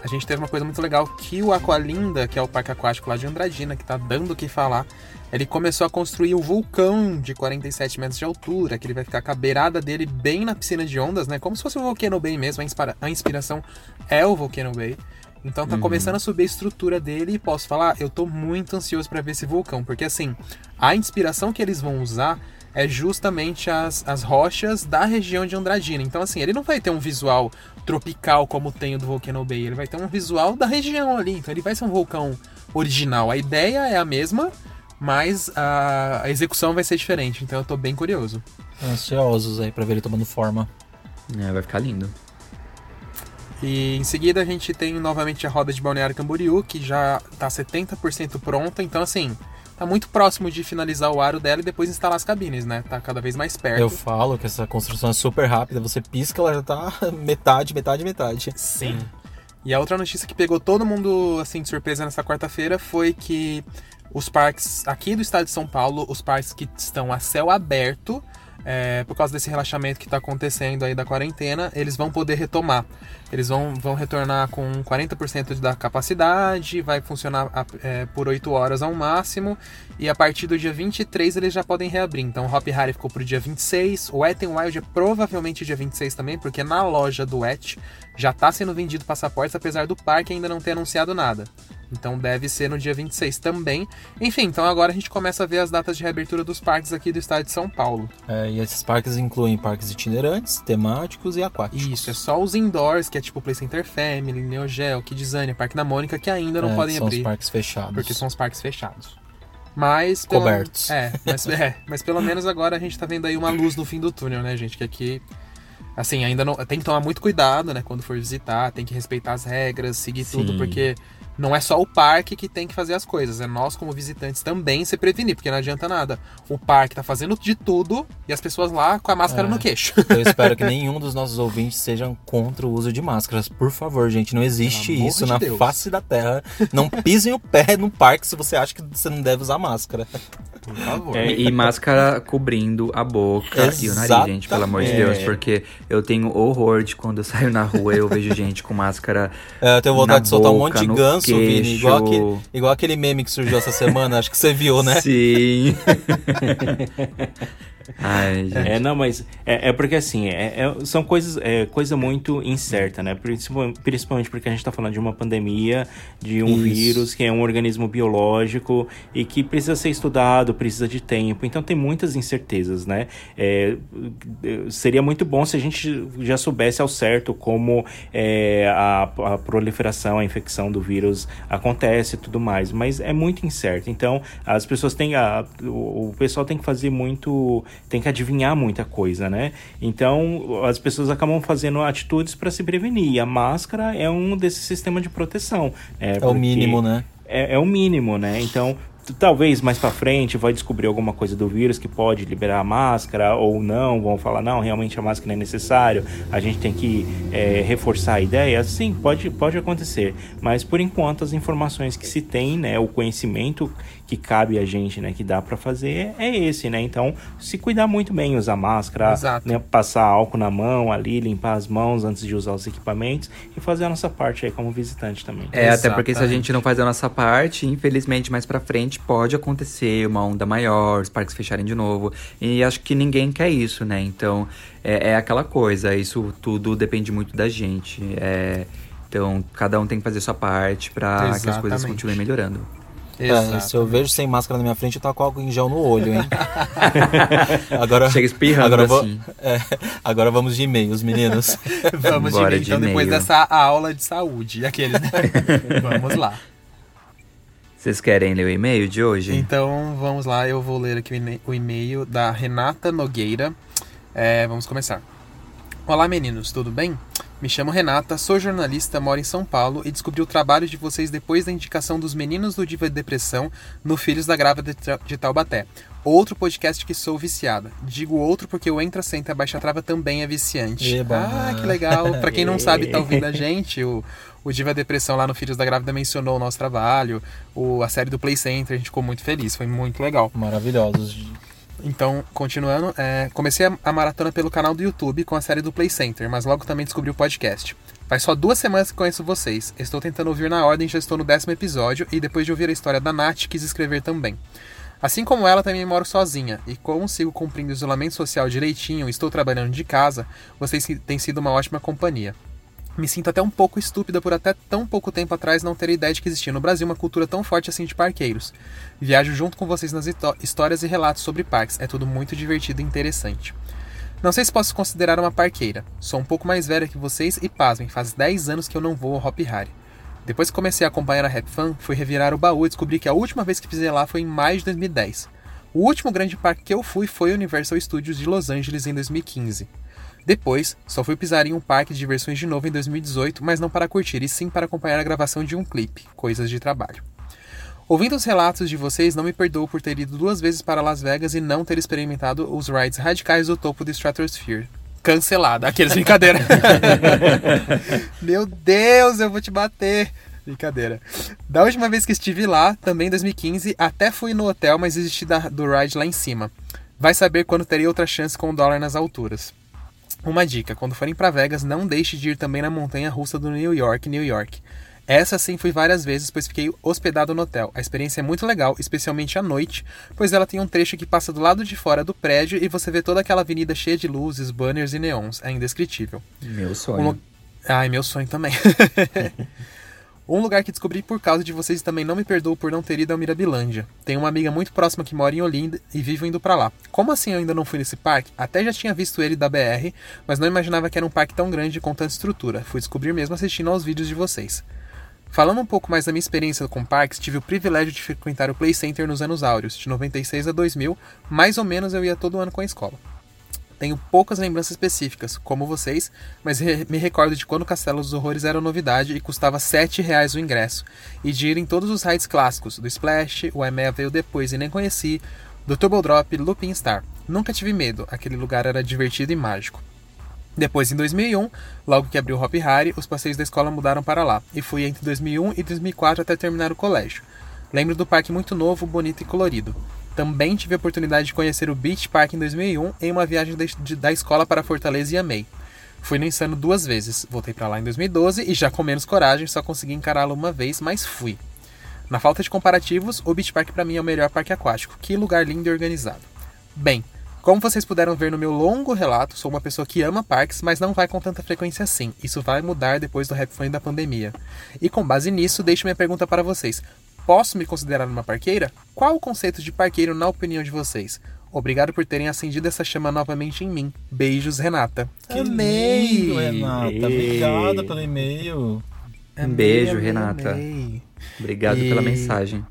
Speaker 4: a gente teve uma coisa muito legal que o Aqualinda, que é o parque aquático lá de Andradina, que tá dando o que falar, ele começou a construir o vulcão de 47 metros de altura, que ele vai ficar com a beirada dele bem na piscina de ondas, né? Como se fosse o Volcano Bay mesmo, a inspiração é o Volcano Bay. Então tá
Speaker 6: Uhum.
Speaker 4: começando a subir a estrutura dele e posso falar, eu tô muito ansioso para ver esse vulcão, porque assim, a inspiração que eles vão usar é justamente as, as rochas da região de Andradina. Então, assim, ele não vai ter um visual tropical como tem o do Volcano Bay, ele vai ter um visual da região ali. Então, ele vai ser um vulcão original. A ideia é a mesma, mas a, a execução vai ser diferente. Então, eu tô bem curioso.
Speaker 3: Ansiosos aí pra ver ele tomando forma.
Speaker 6: É, vai ficar lindo.
Speaker 4: E em seguida a gente tem novamente a roda de Balneário Camboriú, que já tá 70% pronta. Então, assim, tá muito próximo de finalizar o aro dela e depois instalar as cabines, né? Tá cada vez mais perto.
Speaker 3: Eu falo que essa construção é super rápida, você pisca, ela já tá (laughs) metade, metade, metade.
Speaker 4: Sim. E a outra notícia que pegou todo mundo assim de surpresa nessa quarta-feira foi que os parques aqui do estado de São Paulo, os parques que estão a céu aberto, é, por causa desse relaxamento que está acontecendo aí da quarentena, eles vão poder retomar. Eles vão, vão retornar com 40% da capacidade, vai funcionar é, por 8 horas ao máximo, e a partir do dia 23 eles já podem reabrir. Então o Hop Harry ficou pro dia 26, o Wet n Wild é provavelmente dia 26 também, porque na loja do Wet já está sendo vendido passaportes, apesar do parque ainda não ter anunciado nada. Então deve ser no dia 26 também. Enfim, então agora a gente começa a ver as datas de reabertura dos parques aqui do estado de São Paulo.
Speaker 3: É, e esses parques incluem parques itinerantes, temáticos e aquáticos.
Speaker 4: Isso, é só os indoors, que é tipo Play Center Family, Neo Geo, Kidzania, Parque da Mônica, que ainda não
Speaker 3: É,
Speaker 4: podem
Speaker 3: são
Speaker 4: abrir.
Speaker 3: os parques fechados.
Speaker 4: Porque são os parques fechados. Mas. pelo-
Speaker 3: Cobertos.
Speaker 4: É mas, (laughs) é, mas pelo menos agora a gente tá vendo aí uma luz no fim do túnel, né, gente? Que aqui. Assim, ainda não. Tem que tomar muito cuidado, né? Quando for visitar, tem que respeitar as regras, seguir tudo,
Speaker 6: Sim.
Speaker 4: porque não é só o parque que tem que fazer as coisas, é nós, como visitantes, também se prevenir, porque não adianta nada. O parque tá fazendo de tudo e as pessoas lá com a máscara
Speaker 3: É.
Speaker 4: no queixo. (laughs)
Speaker 3: Eu espero que (laughs) nenhum dos nossos ouvintes sejam contra o uso de máscaras. Por favor, gente, não existe isso
Speaker 4: de
Speaker 3: na
Speaker 4: Deus.
Speaker 3: face da terra. Não pisem o pé no parque se você acha que você não deve usar máscara.
Speaker 4: Por favor.
Speaker 5: É,
Speaker 6: E máscara cobrindo a boca e o nariz, gente, pelo amor de Deus.
Speaker 5: Exatamente.
Speaker 6: Porque eu tenho horror de quando eu saio na rua eu vejo gente com máscara.
Speaker 3: É, eu tenho vontade
Speaker 6: na
Speaker 3: de soltar um
Speaker 6: boca,
Speaker 3: monte de ganso, Vini.
Speaker 6: queixo.
Speaker 3: Igual aquele, igual aquele meme que surgiu essa semana, acho que você viu, né?
Speaker 6: Sim. (laughs) Ai.
Speaker 5: É, não, mas é, é porque assim, é, é- são coisas, é coisa muito incerta, né? Principal- Principalmente porque a gente tá falando de uma pandemia, de um
Speaker 3: Isso.
Speaker 5: vírus que é um organismo biológico e que precisa ser estudado, precisa de tempo. Então tem muitas incertezas, né? É, é, seria muito bom se a gente já soubesse ao certo como é, a, a proliferação, a infecção do vírus acontece e tudo mais, mas é muito incerto. Então as pessoas têm a, o, o pessoal tem que fazer muito tem que adivinhar muita coisa, né? Então as pessoas acabam fazendo atitudes para se prevenir. E a máscara é um desses sistemas de proteção.
Speaker 3: É, é o mínimo, né?
Speaker 5: É, é, o mínimo, né? Então talvez mais para frente vai descobrir alguma coisa do vírus que pode liberar a máscara ou não, vão falar não, realmente a máscara é necessário, a gente tem que é, reforçar a ideia, sim, pode, pode acontecer, mas por enquanto as informações que se tem, né, o conhecimento que cabe a gente, né, que dá para fazer é esse, né? Então, se cuidar muito bem, usar máscara, né, passar álcool na mão ali, limpar as mãos antes de usar os equipamentos e fazer a nossa parte aí como visitante também.
Speaker 6: É, Exatamente. até porque se a gente não faz a nossa parte, infelizmente mais para frente pode acontecer uma onda maior, os parques fecharem de novo. E acho que ninguém quer isso, né? Então, é, é aquela coisa, isso tudo depende muito da gente. É, então, cada um tem que fazer sua parte para que as coisas continuem melhorando.
Speaker 3: É, se eu vejo sem máscara na minha frente, eu tô com álcool em gel no olho, hein? (laughs)
Speaker 6: agora, Chega espirrando
Speaker 3: agora
Speaker 6: vou, assim. (laughs)
Speaker 3: É, agora vamos de e-mails, meninos. (laughs)
Speaker 4: vamos de e-mail, então, depois dessa aula de saúde. Aquele, né? vamos lá.
Speaker 6: Vocês querem ler o e-mail de hoje?
Speaker 4: Então, vamos lá. Eu vou ler aqui o e-mail da Renata Nogueira. É, vamos começar. Olá, meninos, tudo bem? Me chamo Renata, sou jornalista, moro em São Paulo e descobri o trabalho de vocês depois da indicação dos meninos do Diva de Depressão no Filhos da Grávida de Taubaté. Outro podcast que sou viciada. Digo outro porque o Entra, Senta, Baixa Trava também é viciante.
Speaker 3: Eba.
Speaker 4: Ah, que legal. Pra quem não sabe, tá ouvindo a (laughs) gente, o, o Diva Depressão lá no Filhos da Grávida mencionou o nosso trabalho, o, a série do Play Center, a gente ficou muito feliz, foi muito legal.
Speaker 3: Maravilhosos.
Speaker 4: Então, continuando, é, comecei a, a, maratona pelo canal do YouTube com a série do Play Center, mas logo também descobri o podcast. Faz só duas semanas que conheço vocês. Estou tentando ouvir na ordem, já estou no décimo episódio e depois de ouvir a história da Nath, quis escrever também. Assim como ela, também moro sozinha e como sigo cumprindo o isolamento social direitinho estou trabalhando de casa, vocês têm sido uma ótima companhia. Me sinto até um pouco estúpida por até tão pouco tempo atrás não ter ideia de que existia no Brasil uma cultura tão forte assim de parqueiros. Viajo junto com vocês nas histórias e relatos sobre parques, é tudo muito divertido e interessante. Não sei se posso considerar uma parqueira. Sou um pouco mais velha que vocês e pasmem, faz 10 anos que eu não vou ao Hop Harry. Depois que comecei a acompanhar a Rap Fan, fui revirar o baú e descobri que a última vez que pisei lá foi em maio de 2010. O último grande parque que eu fui foi o Universal Studios de Los Angeles em 2015. Depois, só fui pisar em um parque de diversões de novo em 2018, mas não para curtir, e sim para acompanhar a gravação de um clipe, coisas de trabalho. Ouvindo os relatos de vocês, não me perdoo por ter ido duas vezes para Las Vegas e não ter experimentado os rides radicais do topo do Stratosphere. Cancelada. Aqueles (laughs) brincadeira. (laughs) Meu Deus, eu vou te bater. Brincadeira. Da última vez que estive lá, também em 2015, até fui no hotel, mas desisti da, do ride lá em cima. Vai saber quando terei outra chance com o dólar nas alturas. Uma dica: quando forem para Vegas, não deixe de ir também na montanha russa do New York, New York. Essa sim fui várias vezes, pois fiquei hospedado no hotel. A experiência é muito legal, especialmente à noite, pois ela tem um trecho que passa do lado de fora do prédio e você vê toda aquela avenida cheia de luzes, banners e neons. É indescritível.
Speaker 6: Meu sonho. Um...
Speaker 4: Ai, meu sonho também. (laughs) Um lugar que descobri por causa de vocês também não me perdoo por não ter ido ao Mirabilândia. Tenho uma amiga muito próxima que mora em Olinda e vivo indo para lá. Como assim eu ainda não fui nesse parque? Até já tinha visto ele da BR, mas não imaginava que era um parque tão grande com tanta estrutura. Fui descobrir mesmo assistindo aos vídeos de vocês. Falando um pouco mais da minha experiência com parques, tive o privilégio de frequentar o Play Center nos anos áureos, de 96 a 2000, mais ou menos eu ia todo ano com a escola. Tenho poucas lembranças específicas, como vocês, mas me recordo de quando Castelo dos Horrores era novidade e custava R$ reais o ingresso, e de ir em todos os rides clássicos, do Splash, o EMEA veio depois e nem conheci, do Turbo Drop, Looping Star. Nunca tive medo, aquele lugar era divertido e mágico. Depois, em 2001, logo que abriu o Hop Harry, os passeios da escola mudaram para lá, e fui entre 2001 e 2004 até terminar o colégio. Lembro do parque muito novo, bonito e colorido. Também tive a oportunidade de conhecer o Beach Park em 2001 em uma viagem de, da escola para Fortaleza e amei. Fui no Insano duas vezes, voltei para lá em 2012 e já com menos coragem, só consegui encará-lo uma vez, mas fui. Na falta de comparativos, o Beach Park para mim é o melhor parque aquático. Que lugar lindo e organizado. Bem, como vocês puderam ver no meu longo relato, sou uma pessoa que ama parques, mas não vai com tanta frequência assim. Isso vai mudar depois do Rap da pandemia. E com base nisso, deixo minha pergunta para vocês. Posso me considerar uma parqueira? Qual o conceito de parqueiro na opinião de vocês? Obrigado por terem acendido essa chama novamente em mim. Beijos, Renata.
Speaker 3: Que Amei! Lindo, Renata. Obrigada pelo e-mail.
Speaker 6: Um beijo, amei, Renata. Amei. Obrigado e... pela mensagem.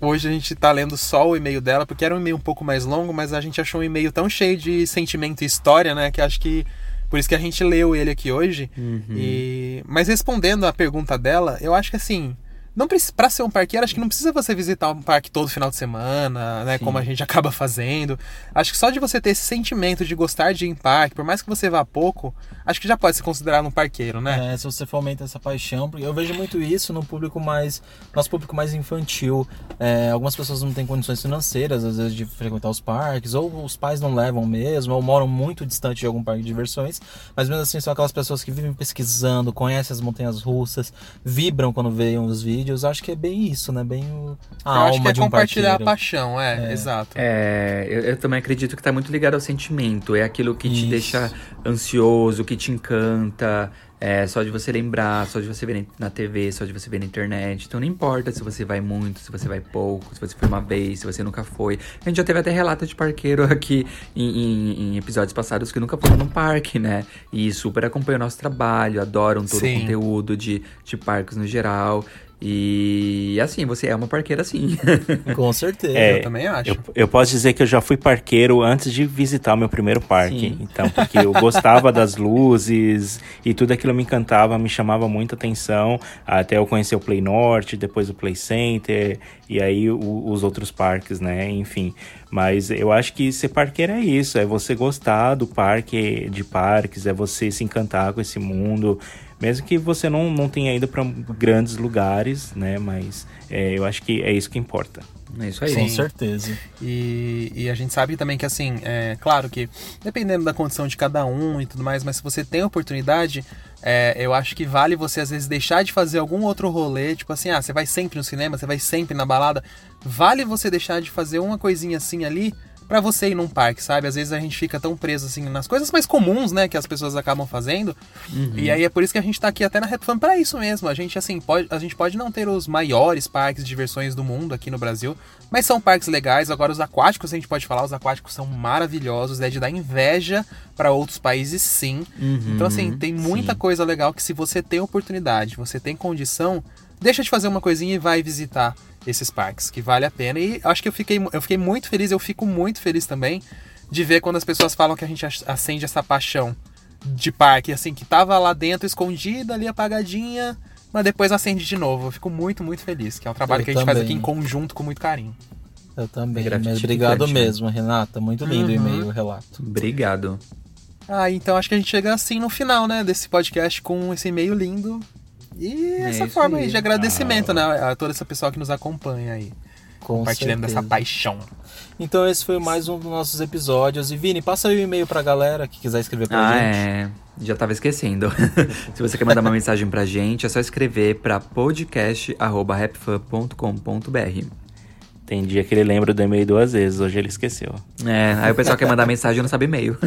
Speaker 4: hoje a gente tá lendo só o e-mail dela, porque era um e-mail um pouco mais longo, mas a gente achou um e-mail tão cheio de sentimento e história, né? Que acho que. Por isso que a gente leu ele aqui hoje. E... Mas respondendo a pergunta dela, eu acho que assim. Não para ser um parqueiro, acho que não precisa você visitar um parque todo final de semana, né?
Speaker 6: Sim.
Speaker 4: Como a gente acaba fazendo. Acho que só de você ter esse sentimento de gostar de ir em parque, por mais que você vá pouco, acho que já pode se considerar um parqueiro, né?
Speaker 3: É, se você fomenta essa paixão, porque eu vejo muito isso no público mais. Nosso público mais infantil. É, algumas pessoas não têm condições financeiras, às vezes, de frequentar os parques, ou os pais não levam mesmo, ou moram muito distante de algum parque de diversões. Mas mesmo assim, são aquelas pessoas que vivem pesquisando, conhecem as montanhas russas, vibram quando veem os vídeos. Acho que é bem isso, né? Bem o, a
Speaker 4: eu
Speaker 3: alma
Speaker 4: acho que é
Speaker 3: de um
Speaker 4: compartilhar a paixão, é, exato.
Speaker 6: É, eu, eu também acredito que tá muito ligado ao sentimento. É aquilo que te
Speaker 3: Isso.
Speaker 6: deixa ansioso, que te encanta. É, só de você lembrar, só de você ver na TV, só de você ver na internet. Então não importa se você vai muito, se você vai pouco, se você foi uma vez, se você nunca foi. A gente já teve até relato de parqueiro (laughs) aqui em, em- em episódios passados que nunca foram num parque, né? E super acompanham o nosso trabalho, adoram todo
Speaker 4: Sim.
Speaker 6: o conteúdo de, de parques no geral. E assim, você é uma parqueira sim. (laughs)
Speaker 3: Com certeza.
Speaker 5: É,
Speaker 4: eu também acho.
Speaker 5: Eu, eu posso dizer que eu já fui parqueiro antes de visitar o meu primeiro parque.
Speaker 6: Sim.
Speaker 5: Então, porque eu gostava das luzes e tudo aquilo me encantava, me chamava muita atenção. Até eu conhecer o Play Norte, depois o Play Center e aí o- os outros parques, né? Enfim. Mas eu acho que ser parqueiro é isso, é você gostar do parque, de parques, é você se encantar com esse mundo. Mesmo que você não, não tenha ido para grandes lugares, né? Mas é, eu acho que é isso que importa.
Speaker 6: É isso aí.
Speaker 3: Com certeza.
Speaker 4: E, e a gente sabe também que, assim, é claro que dependendo da condição de cada um e tudo mais, mas se você tem oportunidade, é, eu acho que vale você, às vezes, deixar de fazer algum outro rolê. Tipo assim, ah, você vai sempre no cinema, você vai sempre na balada. Vale você deixar de fazer uma coisinha assim ali pra você ir num parque, sabe? Às vezes a gente fica tão preso, assim, nas coisas mais comuns, né, que as pessoas acabam fazendo. E aí é por isso que a gente tá aqui até na Retfan pra isso mesmo. A gente, assim, pode, a gente pode não ter os maiores parques de diversões do mundo aqui no Brasil, mas são parques legais. Agora, os aquáticos, a gente pode falar, os aquáticos são maravilhosos, é de dar inveja pra outros países, sim. então, assim, tem muita
Speaker 6: sim.
Speaker 4: coisa legal que se você tem oportunidade, você tem condição, deixa de fazer uma coisinha e vai visitar esses parques, que vale a pena. E acho que eu fiquei, eu fiquei muito feliz, eu fico muito feliz também de ver quando as pessoas falam que a gente ac- acende essa paixão de parque, assim, que tava lá dentro escondida, ali apagadinha, mas depois acende de novo. Eu fico muito, muito feliz, que é um trabalho
Speaker 3: Eu
Speaker 4: que a gente faz
Speaker 3: também.
Speaker 4: aqui em conjunto com muito carinho.
Speaker 3: Eu também. Mas obrigado mesmo, Renata. Muito lindo o e-mail, o relato.
Speaker 6: Obrigado.
Speaker 4: Ah, então acho que a gente chega assim no final, né, desse podcast com esse e-mail lindo. E essa
Speaker 6: isso
Speaker 4: forma
Speaker 6: aí.
Speaker 4: de agradecimento, né, a toda essa pessoa que nos acompanha aí,
Speaker 3: Com
Speaker 4: compartilhando
Speaker 3: certeza.
Speaker 4: dessa paixão.
Speaker 3: Então esse foi mais um dos nossos episódios. E Vini, passa aí o e-mail pra galera que quiser escrever pra
Speaker 6: Ah,
Speaker 3: gente.
Speaker 6: é. Já tava esquecendo. (laughs) Se você quer mandar uma mensagem pra gente, é só escrever pra podcast.rapfan.com.br.
Speaker 5: Tem dia que ele lembra do e-mail duas vezes, hoje ele esqueceu.
Speaker 6: É, aí o pessoal quer mandar mensagem e não sabe e-mail. (laughs)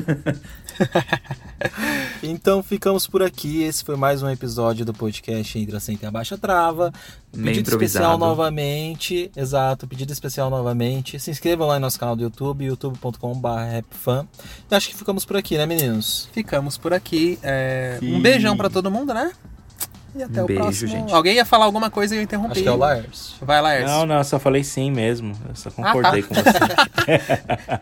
Speaker 3: Então ficamos por aqui. Esse foi mais um episódio do podcast Entre a Senta e a Baixa Trava.
Speaker 6: Meio
Speaker 3: Pedido especial novamente. Exato, pedido especial novamente. Se inscrevam lá no nosso canal do YouTube, youtube.com.br. E acho que ficamos por aqui, né, meninos?
Speaker 4: Ficamos por aqui. é, Um beijão pra todo mundo, né? E até
Speaker 6: Um
Speaker 4: o
Speaker 6: beijo,
Speaker 4: próximo.
Speaker 6: gente.
Speaker 4: Alguém ia falar alguma coisa e eu interrompi.
Speaker 3: Acho que é o Lars.
Speaker 4: Vai lá, Erson.
Speaker 5: Não, não, eu só falei sim mesmo. Eu só concordei com você. (laughs)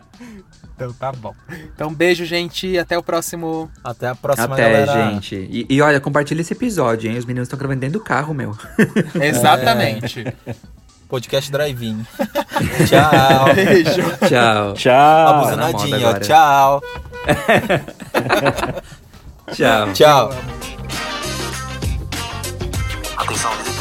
Speaker 4: Então tá bom. Então beijo, gente. e Até o próximo.
Speaker 3: Até a próxima,
Speaker 6: Até,
Speaker 3: galera.
Speaker 6: gente. E, e olha, compartilha esse episódio, hein? Os meninos estão gravando dentro do carro, meu. (laughs)
Speaker 4: Exatamente.
Speaker 3: Podcast Drive-In. (laughs) Tchau.
Speaker 4: Beijo.
Speaker 6: Tchau.
Speaker 5: Tchau.
Speaker 3: Uma
Speaker 6: na
Speaker 3: buzinadinha,
Speaker 6: moda
Speaker 3: ó.
Speaker 6: agora.
Speaker 3: Tchau.
Speaker 6: Tchau.
Speaker 3: Tchau.